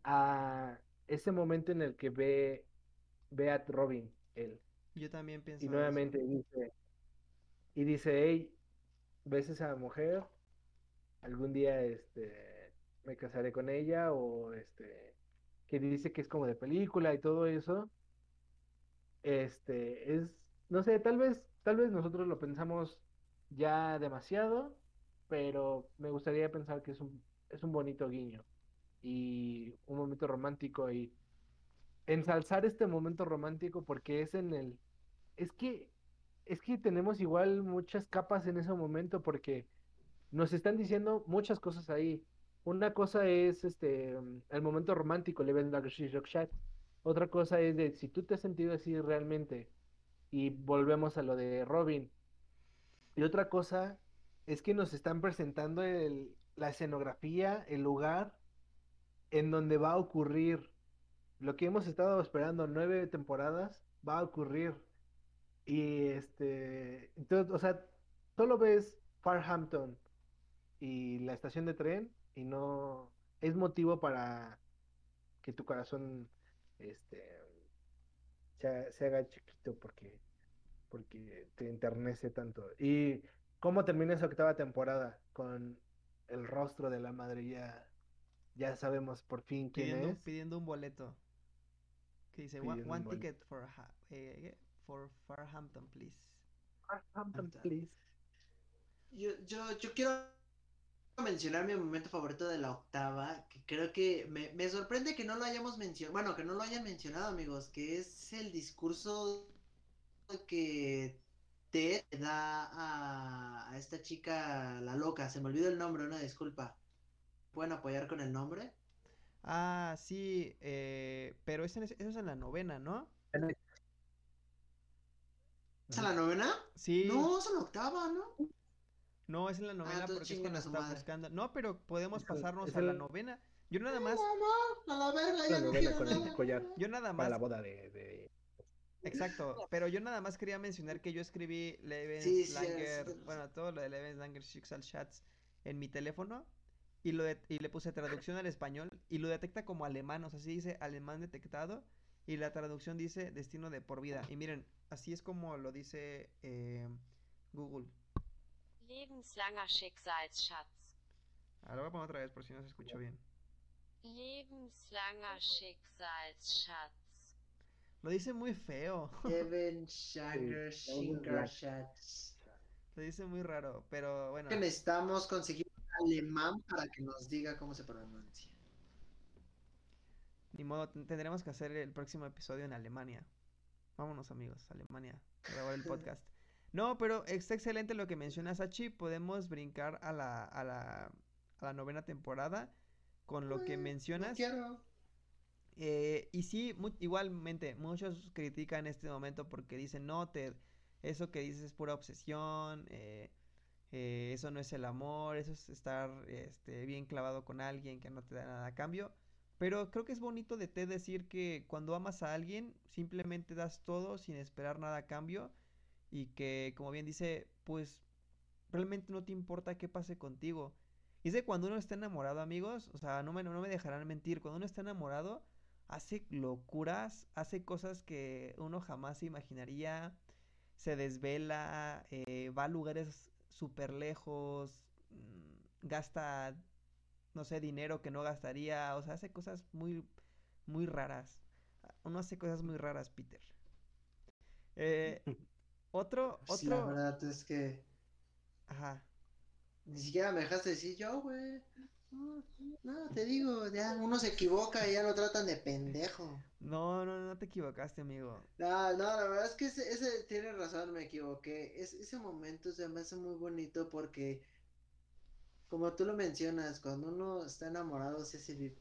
a ese momento en el que ve, ve a Robin, él. Yo también pienso. Y nuevamente dice, y dice, hey, ¿ves esa mujer? Algún día, este, me casaré con ella o este que dice que es como de película y todo eso este es no sé tal vez tal vez nosotros lo pensamos ya demasiado pero me gustaría pensar que es un es un bonito guiño y un momento romántico y ensalzar este momento romántico porque es en el es que es que tenemos igual muchas capas en ese momento porque nos están diciendo muchas cosas ahí una cosa es este el momento romántico, le ven la chat. Otra cosa es de si tú te has sentido así realmente. Y volvemos a lo de Robin. Y otra cosa es que nos están presentando el, la escenografía, el lugar en donde va a ocurrir lo que hemos estado esperando nueve temporadas, va a ocurrir. Y este, entonces, o sea, solo ves Farhampton y la estación de tren y no es motivo para que tu corazón este se, haga chiquito porque porque te enternece tanto. Y cómo termina esa octava temporada con el rostro de la madre ya ya sabemos por fin quién pidiendo, es. pidiendo un boleto. Que dice one, ticket for eh, for Farhampton please. Farhampton please. Yo, yo, yo quiero mencionar mi momento favorito de la octava, que creo que me, sorprende que no lo hayamos mencionado, bueno, que no lo hayan mencionado, amigos, que es el discurso que Ted da a, a esta chica, la loca, se me olvidó el nombre, una disculpa. ¿Pueden apoyar con el nombre? Ah, sí, eh, pero eso es, es en la novena, ¿no? ¿Es en la novena? Sí. No, es en la octava, ¿no? No, es en la novena entonces porque es cuando está madre. buscando. No, pero podemos Es el- pasarnos a la el- novena. Yo nada más, Mamá, a la verga, La ya no novela quiero con el nada. collar yo nada para la más, boda de, de- exacto, pero yo nada más quería mencionar que yo escribí Sí, Lebens sí, Langer, sí, sí. bueno, todo lo de Lebens Langer Schicksalschatz en mi teléfono y lo de- y le puse traducción al español y lo detecta como alemán, o sea, sí dice alemán detectado y la traducción dice destino de por vida. Y miren, así es como lo dice eh, Google. Lebenslanger Schicksalsschatz. Ahora voy a poner otra vez por si no se escuchó bien. Lebenslanger Schicksalsschatz. Lo dice muy feo. Sí, Schingerschatz. Lo dice muy raro, pero bueno. Que necesitamos conseguir un alemán para que nos diga cómo se pronuncia. Ni modo, ten- tendremos que hacer el próximo episodio en Alemania. Vámonos, amigos, Alemania, grabar el podcast. No, pero está excelente lo que menciona Sachi. Podemos brincar a la, a la, a la novena temporada con lo que No mencionas. quiero. Eh, y sí, mu- igualmente, muchos critican este momento porque dicen, no, Ted, eso que dices es pura obsesión, eh, eh, eso no es el amor, eso es estar este, bien clavado con alguien que no te da nada a cambio. Pero creo que es bonito de Ted decir que cuando amas a alguien, simplemente das todo sin esperar nada a cambio y que, como bien dice, pues realmente no te importa qué pase contigo. Y es de cuando uno está enamorado, amigos, o sea, no me, no me dejarán mentir, cuando uno está enamorado, hace locuras, hace cosas que uno jamás se imaginaría, se desvela, eh, va a lugares súper lejos, mm, gasta, no sé, dinero que no gastaría, o sea, hace cosas muy, muy raras. Uno hace cosas muy raras, Peter. Eh, otro, Sí, la otro, verdad es que ajá. ni siquiera me dejaste decir yo, güey. No, no, te digo, ya uno se equivoca y ya lo tratan de pendejo. No, no, no te equivocaste, amigo. No, no, la verdad es que ese, ese tiene razón, me equivoqué. Es, ese momento se me hace muy bonito porque, como tú lo mencionas, cuando uno está enamorado, sí, sí,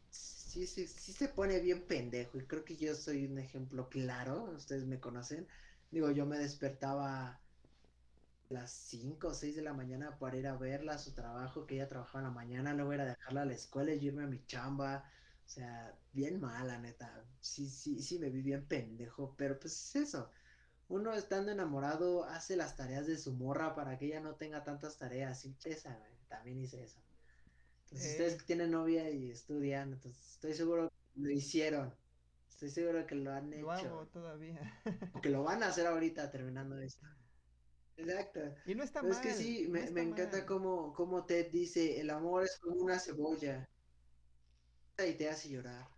sí, sí se pone bien pendejo. Y creo que yo soy un ejemplo claro, ustedes me conocen. Digo, yo me despertaba a las 5 o 6 de la mañana para ir a verla a su trabajo, que ella trabajaba en la mañana, luego ir a dejarla a la escuela y irme a mi chamba. O sea, bien mala, neta. Sí, sí, sí, me vi bien pendejo, pero pues es eso. Uno estando enamorado hace las tareas de su morra para que ella no tenga tantas tareas. Y esa, güey, también hice eso. Entonces, Eh. ustedes que tienen novia y estudian, entonces estoy seguro que lo hicieron. Estoy seguro que lo han Lo hecho. hago todavía. Que lo van a hacer ahorita terminando esto. Exacto. Y no está mal. es que sí, me, encanta cómo, cómo Ted dice, el amor es como una cebolla. Y te hace llorar.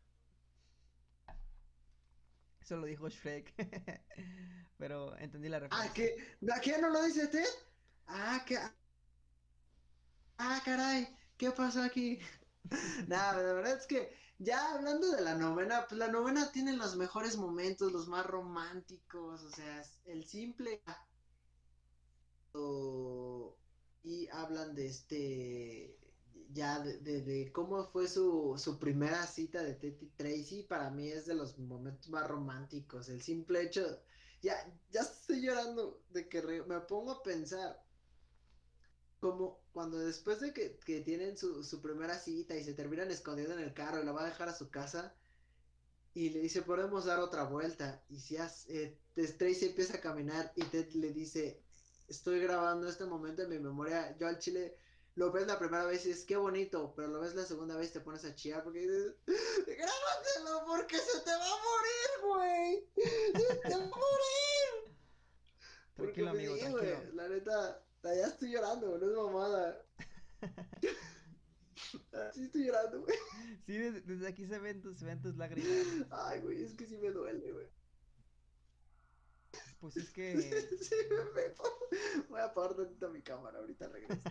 Eso lo dijo Shrek. Pero entendí la Ah, referencia. ¿qué? ¿A ¿Qué no lo dice Ted? Ah, que... Ah, caray, ¿qué pasó aquí? Nada, la verdad es que ya hablando de la novena, pues la novena tiene los mejores momentos, los más románticos, o sea, el simple y hablan de este ya de, cómo fue su, su primera cita de Ted y Tracy, para mí es de los momentos más románticos, el simple hecho, ya, ya estoy llorando de que me pongo a pensar como cuando después de que, que tienen su, su primera cita y se terminan escondiendo en el carro y la va a dejar a su casa y le dice podemos dar otra vuelta y si hace, eh, Tracy empieza a caminar y Ted le dice estoy grabando este momento en mi memoria yo al chile lo ves la primera vez y es qué bonito pero lo ves la segunda vez y te pones a chillar porque dices grábatelo porque se te va a morir güey se te va a morir porque Tranquilo, me amigo, di, tranquilo. güey, la neta ya estoy llorando, no es mamada. Sí estoy llorando, güey. Sí, desde, desde aquí se ven tus, se ven tus lágrimas. Ay, güey, es que sí me duele, güey. Pues es que. Sí, me Voy a apagar tantito mi cámara, ahorita regreso.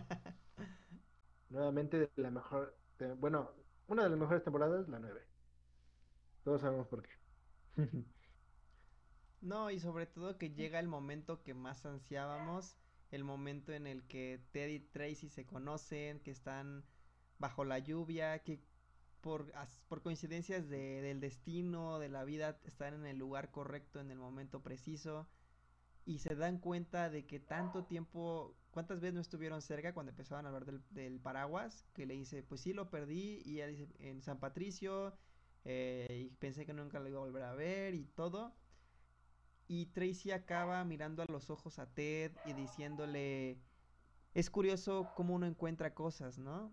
Nuevamente la mejor, te- bueno, una de las mejores temporadas, la 9. Todos sabemos por qué. No, y sobre todo que llega el momento que más ansiábamos, el momento en el que Ted y Tracy se conocen, que están bajo la lluvia, que por, por coincidencias de- del destino, de la vida, están en el lugar correcto, en el momento preciso, y se dan cuenta de que tanto tiempo, ¿cuántas veces no estuvieron cerca cuando empezaban a hablar del, del paraguas? Que le dice, pues sí, lo perdí, y ella dice, en San Patricio, eh, y pensé que nunca lo iba a volver a ver, y todo. Y Tracy acaba mirando a los ojos a Ted y diciéndole, es curioso cómo uno encuentra cosas, ¿no?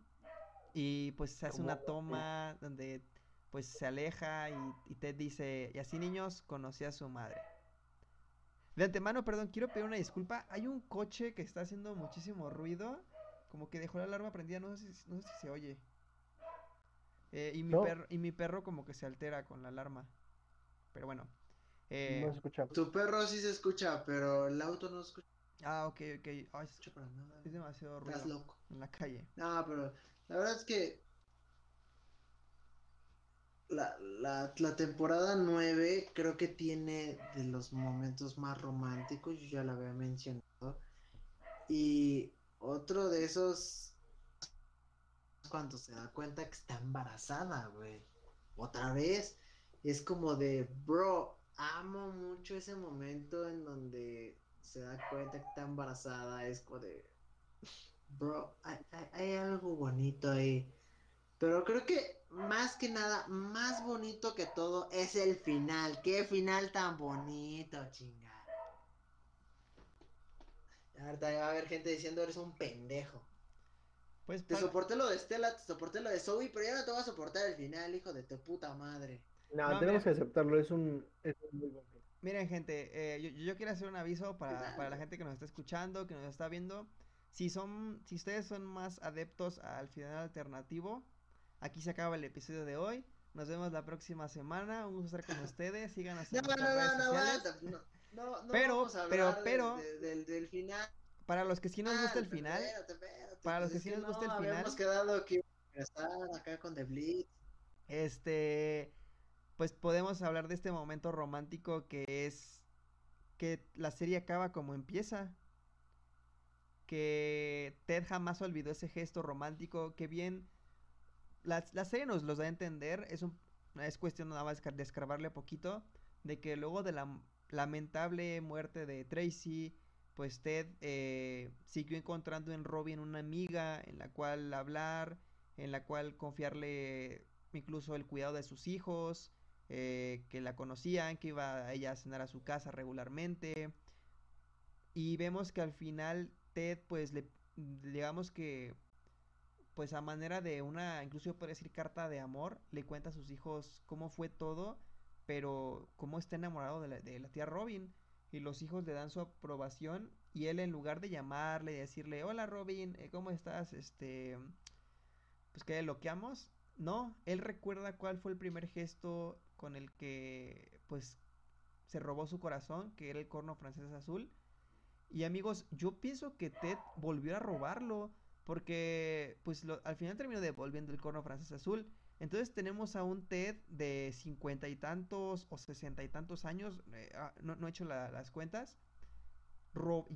Y pues se hace una toma donde pues se aleja y, y Ted dice, y así niños conocí a su madre. De antemano, perdón, quiero pedir una disculpa. Hay un coche que está haciendo muchísimo ruido, como que dejó la alarma prendida, no sé si, no sé si se oye. Eh, y, mi No. perro, y mi perro como que se altera con la alarma. Pero bueno. Eh, No se escucha. Tu perro sí se escucha, pero el auto no se escucha ah, ok, ok. Ay, se escucha- para nada. es demasiado ruido Estás loco. en la calle. No, pero la verdad es que la, la, la temporada 9 creo que tiene de los momentos más románticos, yo ya lo había mencionado. Y otro de esos, cuando se da cuenta que está embarazada, güey. Otra vez, es como de, bro, amo mucho ese momento en donde se da cuenta que está embarazada, es como de, Bro, hay, hay- hay algo bonito ahí. Pero creo que más que nada, más bonito que todo es el final. Qué final tan bonito, chingada. Ahorita va a haber gente diciendo eres un pendejo. Pues Te para- soporté lo de Stella, te soporté lo de Zoe, pero ya no te voy a soportar el final, hijo de tu puta madre. No, No, tenemos mira. que aceptarlo, es un, es un muy buen film. Miren, gente, eh, yo, yo quiero hacer un aviso para, para la gente que nos está escuchando, que nos está viendo. Si son, si ustedes son más adeptos al final alternativo, aquí se acaba el episodio de hoy. Nos vemos la próxima semana. Un gusto estar con ustedes. No, en no, no, redes no, sociales. aguanta, no, no, no Pero, vamos a pero, de- pero- de- del, del final. Para los que sí nos gusta el Ah, final, espérate, espérate, para los pues que sí nos gusta el final. Habíamos quedado que a estar acá con The Blitz. este, pues podemos hablar de este momento romántico que es que la serie acaba como empieza. Que Ted jamás olvidó ese gesto romántico, que bien la, la serie nos los da a entender, es un es cuestión nada más de escarbarle poquito, de que luego de la lamentable muerte de Tracy, pues Ted eh, siguió encontrando en Robin una amiga en la cual hablar, en la cual confiarle incluso el cuidado de sus hijos, eh, que la conocían, que iba ella a cenar a su casa regularmente. Y vemos que al final Ted, pues, le, digamos que, pues a manera de una, incluso podría decir carta de amor, le cuenta a sus hijos cómo fue todo, pero cómo está enamorado de la, tía Robin. Y los hijos le dan su aprobación y él en lugar de llamarle y decirle, hola Robin, eh, ¿cómo estás? Este, pues que loqueamos. No, él recuerda cuál fue el primer gesto con el que, pues, se robó su corazón, que era el corno francés azul. Y amigos, yo pienso que Ted volvió a robarlo, porque, pues, lo- al final terminó devolviendo el corno francés azul. Entonces tenemos a un Ted de cincuenta y tantos o sesenta y tantos años, eh, ah, no, he hecho la- las cuentas,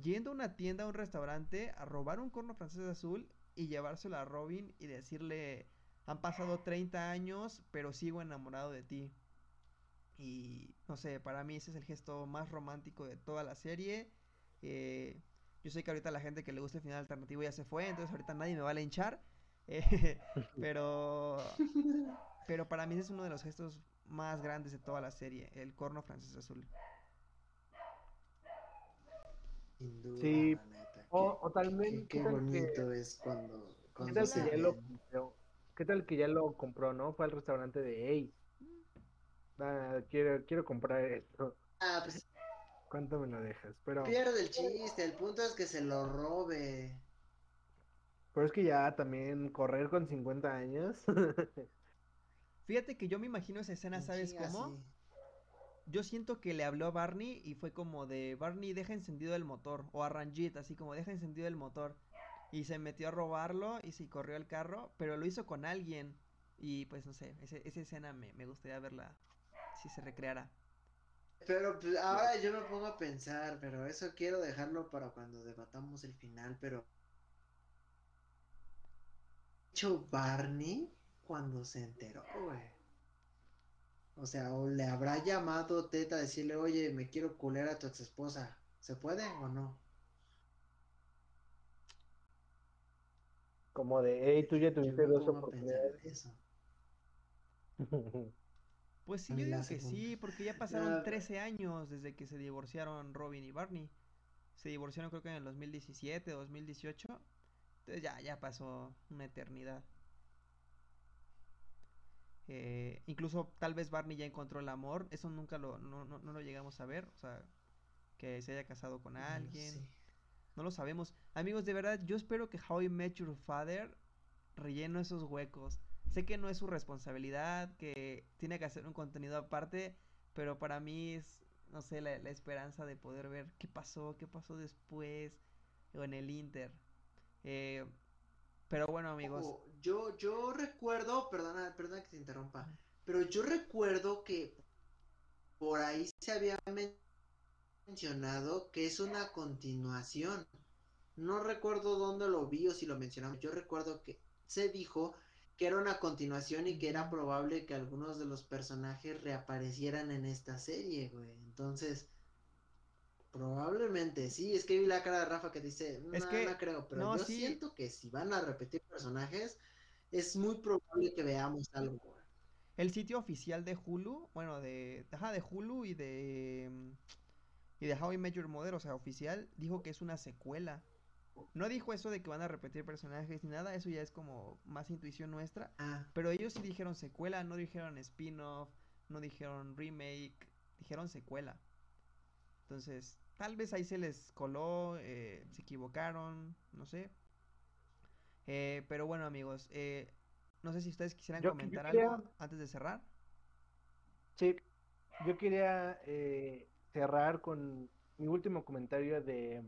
yendo a una tienda, a un restaurante, a robar un corno francés azul y llevárselo a Robin y decirle, han pasado 30 años, pero sigo enamorado de ti. Y no sé, para mí ese es el gesto más romántico de toda la serie. Eh, yo sé que ahorita la gente que le gusta el final alternativo ya se fue, entonces ahorita nadie me va a linchar. eh, pero, pero para mí ese es uno de los gestos más grandes de toda la serie, el corno francés azul. Sin duda, Sí, la neta. O, qué- o tal vez, qué, ¿qué qué tal que- bonito es cuando, ¿Qué tal se que ya lo? ¿Qué tal que ya lo compró, no? Fue al restaurante de, hey, ah, quiero, quiero comprar esto. Ah, pues ¿Cuánto me lo dejas? Pero, pierde el chiste, el punto es que se lo robe. pero es que ya también correr con 50 años. Fíjate que yo me imagino esa escena, en ¿sabes cómo? sí. Yo siento que le habló a Barney y fue como de Barney deja encendido el motor o a Ranjit así como deja encendido el motor y se metió a robarlo y se corrió el carro, pero lo hizo con alguien y pues no sé, ese- esa escena me, me gustaría verla si se recreara. Pero pues, ahora yo me pongo a pensar, pero eso quiero dejarlo para cuando debatamos el final, pero... hecho Barney cuando se enteró, güey? O sea, o le habrá llamado Ted a decirle, oye, me quiero culer a tu ex esposa. ¿Se puede o no? Como de, hey, tú ya tuviste dos oportunidades. en eso. Pues sí, yo digo que sí, porque ya pasaron Ya, 13 años desde que se divorciaron Robin y Barney. Se divorciaron creo que en el 2017, 2018. Entonces ya, ya pasó una eternidad. Eh, incluso tal vez Barney ya encontró el amor. Eso nunca lo, no, no, no lo llegamos a ver. O sea, que se haya casado con No alguien. No lo sabemos. Amigos, de verdad, yo espero que How I Met Your Father relleno esos huecos. Sé que no es su responsabilidad, que tiene que hacer un contenido aparte, pero para mí es, no sé, la, esperanza de poder ver qué pasó, qué pasó después, o en el Inter. Eh, pero bueno, amigos, yo, yo recuerdo, perdona, perdona que te interrumpa, pero yo recuerdo que por ahí se había men- mencionado que es una continuación. No recuerdo dónde lo vi o si lo mencionamos. Yo recuerdo que se dijo que era una continuación y que era probable que algunos de los personajes reaparecieran en esta serie, güey. Entonces, probablemente sí. Es que vi la cara de Rafa que dice, Es no, que- no creo, pero no, yo sí. siento que si van a repetir personajes, es muy probable que veamos algo, güey. el sitio oficial de Hulu, bueno, de, ajá, de Hulu y de, y de How I Met Your Mother, o sea, oficial, dijo que es una secuela. No dijo eso de que van a repetir personajes ni nada, eso ya es como más intuición nuestra. Ah, Pero ellos sí dijeron secuela, no dijeron spin-off, no dijeron remake, dijeron secuela. Entonces, tal vez ahí se les coló, eh, se equivocaron, no sé. Eh, pero bueno, amigos, eh, no sé si ustedes quisieran Yo- yo comentar quería- algo antes de cerrar. Sí, yo quería eh, cerrar con mi último comentario de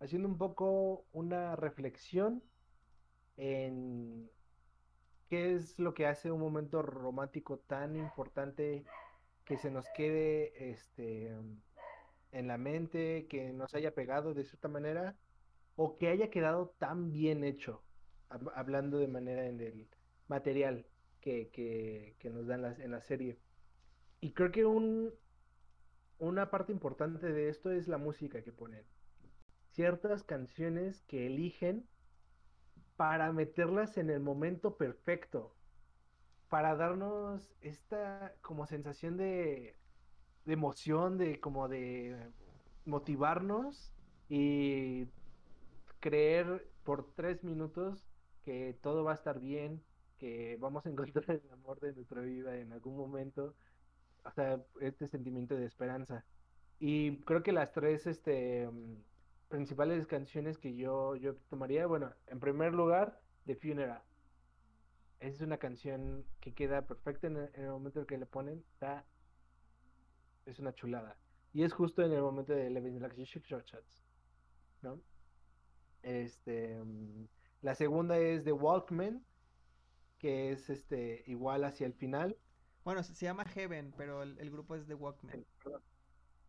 haciendo un poco una reflexión en qué es lo que hace un momento romántico tan importante que se nos quede este en la mente, que nos haya pegado de cierta manera o que haya quedado tan bien hecho, hab- hablando de manera en el material que, que, que nos dan las, en la serie. Y creo que un, una parte importante de esto es la música que ponen. Ciertas canciones que eligen para meterlas en el momento perfecto, para darnos esta como sensación de, de emoción, de como de motivarnos y creer por tres minutos que todo va a estar bien, que vamos a encontrar el amor de nuestra vida en algún momento o sea, este sentimiento de esperanza. Y creo que las tres este, mm, principales canciones que yo, yo tomaría, bueno, en primer lugar, The Funeral. Esa es una canción que queda perfecta en el, en el momento en que le ponen, está, es una chulada. Y es justo en el momento de Eleven Short Shots, ¿no? Este, mm, la segunda es The Walkman, que es este, igual hacia el final. Bueno, se, llama Heaven, pero el, el grupo es The Walkman.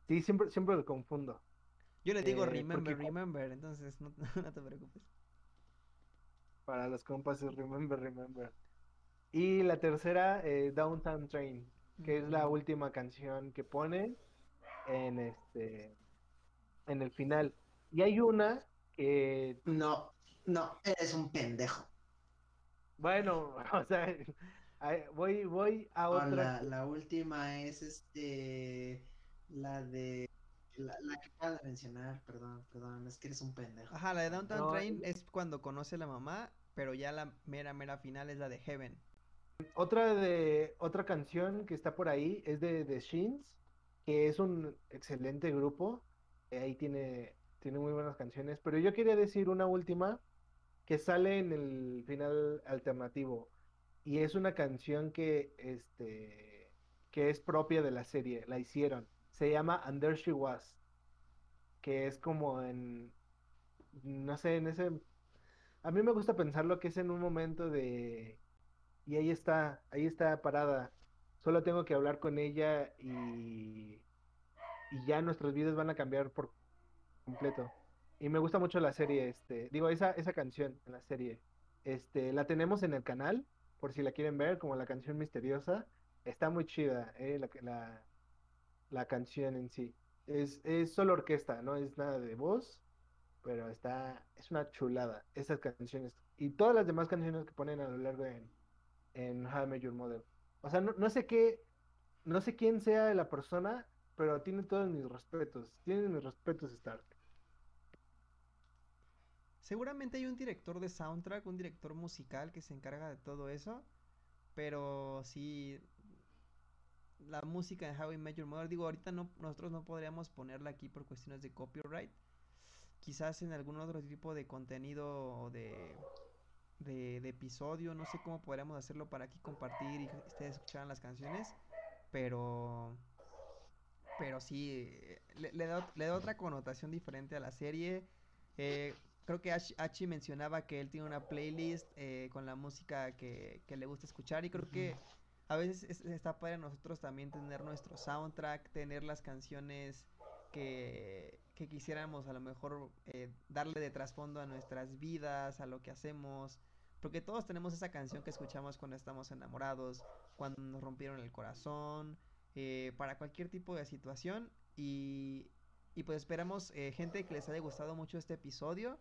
Sí, siempre, siempre lo confundo. Yo le digo Eh, Remember, porque- Remember, entonces no, no te preocupes. Para los compas es Remember, Remember. Y la tercera, eh, Downtown Train, que es la última canción que ponen en este en el final. Y hay una que, no, no, eres un pendejo. bueno, o sea, voy, voy a No, otra. la, la última es este, la de, la, la que acabas de mencionar, perdón, perdón, es que eres un pendejo. Ajá, la de Downtown No, Train es- cuando conoce a la mamá, pero ya la mera, mera final es la de Heaven. Otra de otra canción que está por ahí es de The Sheens, que es un excelente grupo. Ahí tiene, tiene muy buenas canciones. Pero yo quería decir una última que sale en el final alternativo. Y es una canción que, este, que es propia de la serie. La hicieron. Se llama And There She Was. Que es como en. No sé, en ese. A mí me gusta pensarlo que es en un momento de. Y ahí está, ahí está parada. Solo tengo que hablar con ella y, y ya nuestras vidas van a cambiar por completo. Y me gusta mucho la serie, este, digo, esa, esa canción en la serie. Este, la tenemos en el canal, por si la quieren ver, como la canción misteriosa. Está muy chida, eh, la, la, la canción en sí. Es, es solo orquesta, no es nada de voz, pero está, es una chulada, esas canciones. Y todas las demás canciones que ponen a lo largo en, en How I Your Mother. O sea, no, no sé qué, no sé quién sea la persona, pero tiene todos mis respetos. Tiene mis respetos Stark. Seguramente hay un director de soundtrack, un director musical que se encarga de todo eso. Pero sí, la música en How I Met Your Mother, digo, ahorita no, nosotros no podríamos ponerla aquí por cuestiones de copyright. Quizás en algún otro tipo de contenido o de, de, de episodio, no sé cómo podríamos hacerlo para aquí compartir y ustedes escucharan las canciones. Pero pero sí, eh, le, da, le da otra connotación diferente a la serie. Eh, creo que Ash- Hachi mencionaba que él tiene una playlist eh, con la música que, que le gusta escuchar y creo que a veces es- está para nosotros también tener nuestro soundtrack, tener las canciones que, que quisiéramos a lo mejor eh, darle de trasfondo a nuestras vidas, a lo que hacemos. Porque todos tenemos esa canción que escuchamos cuando estamos enamorados, cuando nos rompieron el corazón, eh, para cualquier tipo de situación. Y, y pues esperamos, eh, gente, que les haya gustado mucho este episodio.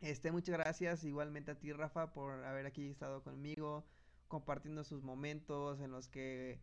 Este, muchas gracias igualmente a ti, Rafa, por haber aquí estado conmigo, compartiendo sus momentos en los que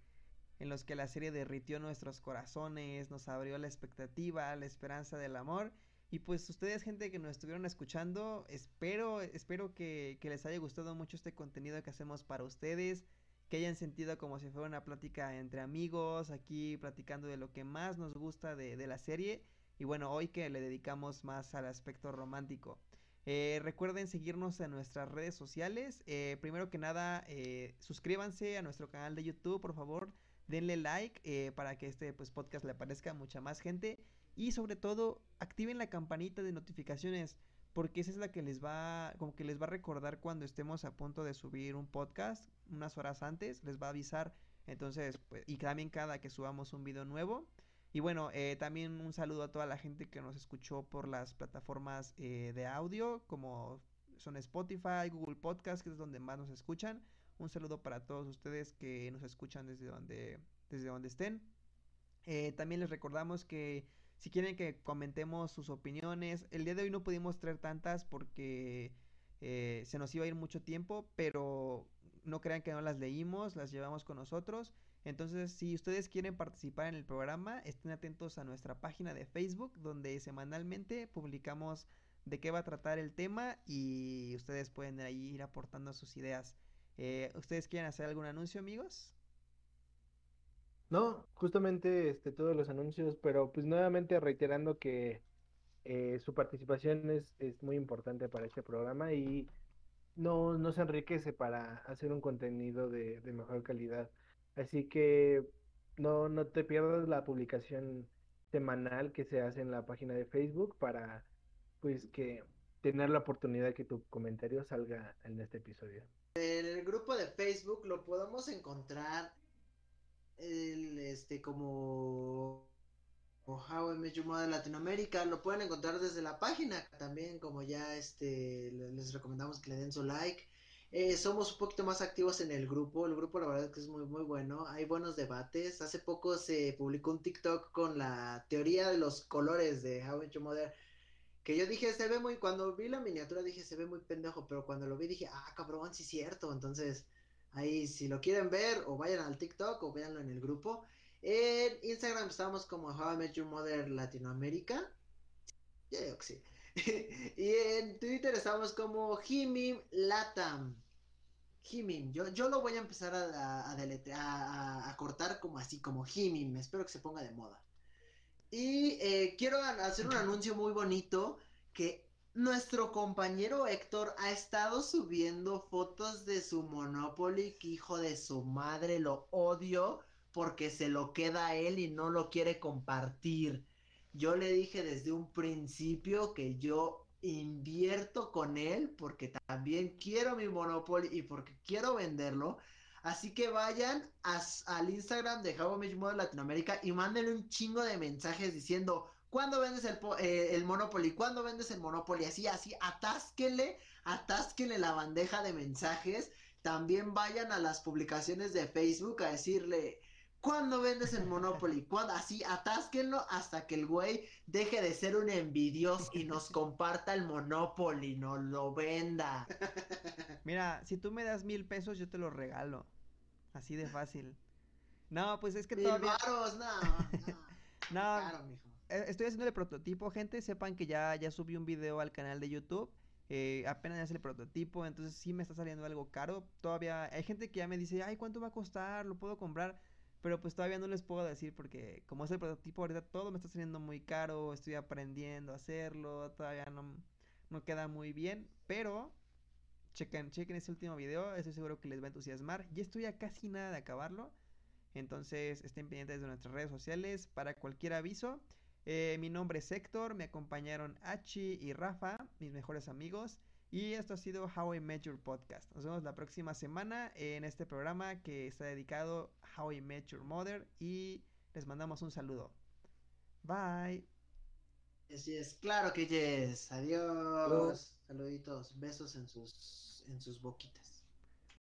en los que la serie derritió nuestros corazones, nos abrió la expectativa, la esperanza del amor. Y pues ustedes, gente que nos estuvieron escuchando, espero, espero que, que les haya gustado mucho este contenido que hacemos para ustedes, que hayan sentido como si fuera una plática entre amigos, aquí platicando de lo que más nos gusta de, de la serie. Y bueno, hoy que le dedicamos más al aspecto romántico. Eh, recuerden seguirnos en nuestras redes sociales. Eh, primero que nada, eh, suscríbanse a nuestro canal de YouTube, por favor. Denle like eh, para que este pues, podcast le aparezca a mucha más gente. Y sobre todo, activen la campanita de notificaciones. Porque esa es la que les va, como que les va a recordar cuando estemos a punto de subir un podcast, unas horas antes, les va a avisar. Entonces, pues, y también cada que subamos un video nuevo. Y bueno, eh, también un saludo a toda la gente que nos escuchó por las plataformas eh, de audio, como son Spotify, Google Podcast, que es donde más nos escuchan. Un saludo para todos ustedes que nos escuchan desde donde, desde donde estén. Eh, también les recordamos que si quieren que comentemos sus opiniones, el día de hoy no pudimos traer tantas porque eh, se nos iba a ir mucho tiempo, pero no crean que no las leímos, las llevamos con nosotros. Entonces, si ustedes quieren participar en el programa, estén atentos a nuestra página de Facebook, donde semanalmente publicamos de qué va a tratar el tema y ustedes pueden ahí ir aportando sus ideas. Eh, ¿Ustedes quieren hacer algún anuncio, amigos? No, justamente este, todos los anuncios, pero pues nuevamente reiterando que eh, su participación es, es muy importante para este programa y no, nos enriquece para hacer un contenido de, de mejor calidad. Así que no, no te pierdas la publicación semanal que se hace en la página de Facebook para pues que tener la oportunidad de que tu comentario salga en este episodio. El grupo de Facebook lo podemos encontrar el, este como How I Met Your Mother Latinoamérica lo pueden encontrar desde la página también como ya este le- les recomendamos que le den su like Eh, somos un poquito más activos en el grupo el grupo la verdad es que es muy muy bueno hay buenos debates hace poco se publicó un TikTok con la teoría de los colores de How I Met Your Mother que yo dije, se ve muy, cuando vi la miniatura dije, se ve muy pendejo, pero cuando lo vi dije, ah, cabrón, sí cierto. Entonces, ahí, si lo quieren ver, o vayan al TikTok o véanlo en el grupo. En Instagram estamos como How I Met Your Mother Latinoamérica. Ya digo que sí. y en Twitter estamos como Jimim Latam. Jimim, yo, yo lo voy a empezar a, a, deletre- a- cortar como así, como Jimim. Espero que se ponga de moda. Y eh, quiero hacer un anuncio muy bonito que nuestro compañero Héctor ha estado subiendo fotos de su Monopoly, que hijo de su madre, lo odio porque se lo queda a él y no lo quiere compartir. Yo le dije desde un principio que yo invierto con él porque también quiero mi Monopoly y porque quiero venderlo. Así que vayan al Instagram de How Your Mother Latinoamérica y mándenle un chingo de mensajes diciendo ¿Cuándo vendes el, eh, Monopoly? ¿Cuándo vendes el Monopoly? Así, así, atásquenle, atásquenle la bandeja de mensajes. También vayan a las publicaciones de Facebook a decirle, ¿cuándo vendes el Monopoly? ¿Cuándo? Así, atásquenlo hasta que el güey deje de ser un envidioso y nos comparta el Monopoly, no lo venda. Mira, si tú me das mil pesos, yo te los regalo. Así de fácil. No, pues es que Mil todavía. varos, no, no. No, Claro, mijo. eh, estoy haciendo el prototipo, gente. Sepan que ya, ya subí un video al canal de YouTube. eh, apenas es el prototipo, entonces sí me está saliendo algo caro. Todavía hay gente que ya me dice, ay, ¿cuánto va a costar? ¿Lo puedo comprar? Pero pues todavía no les puedo decir porque como es el prototipo ahorita todo me está saliendo muy caro, estoy aprendiendo a hacerlo, todavía no, no queda muy bien, pero chequen, chequen ese último video, estoy seguro que les va a entusiasmar. Ya estoy a casi nada de acabarlo. Entonces estén pendientes de nuestras redes sociales para cualquier aviso. Eh, mi nombre es Héctor, me acompañaron Hachi y Rafa, mis mejores amigos. Y esto ha sido How I Met Your Podcast. Nos vemos la próxima semana en este programa que está dedicado a How I Met Your Mother. Y les mandamos un saludo. Bye. Yes, yes, claro que yes. Adiós. Saluditos, besos en sus en sus boquitas.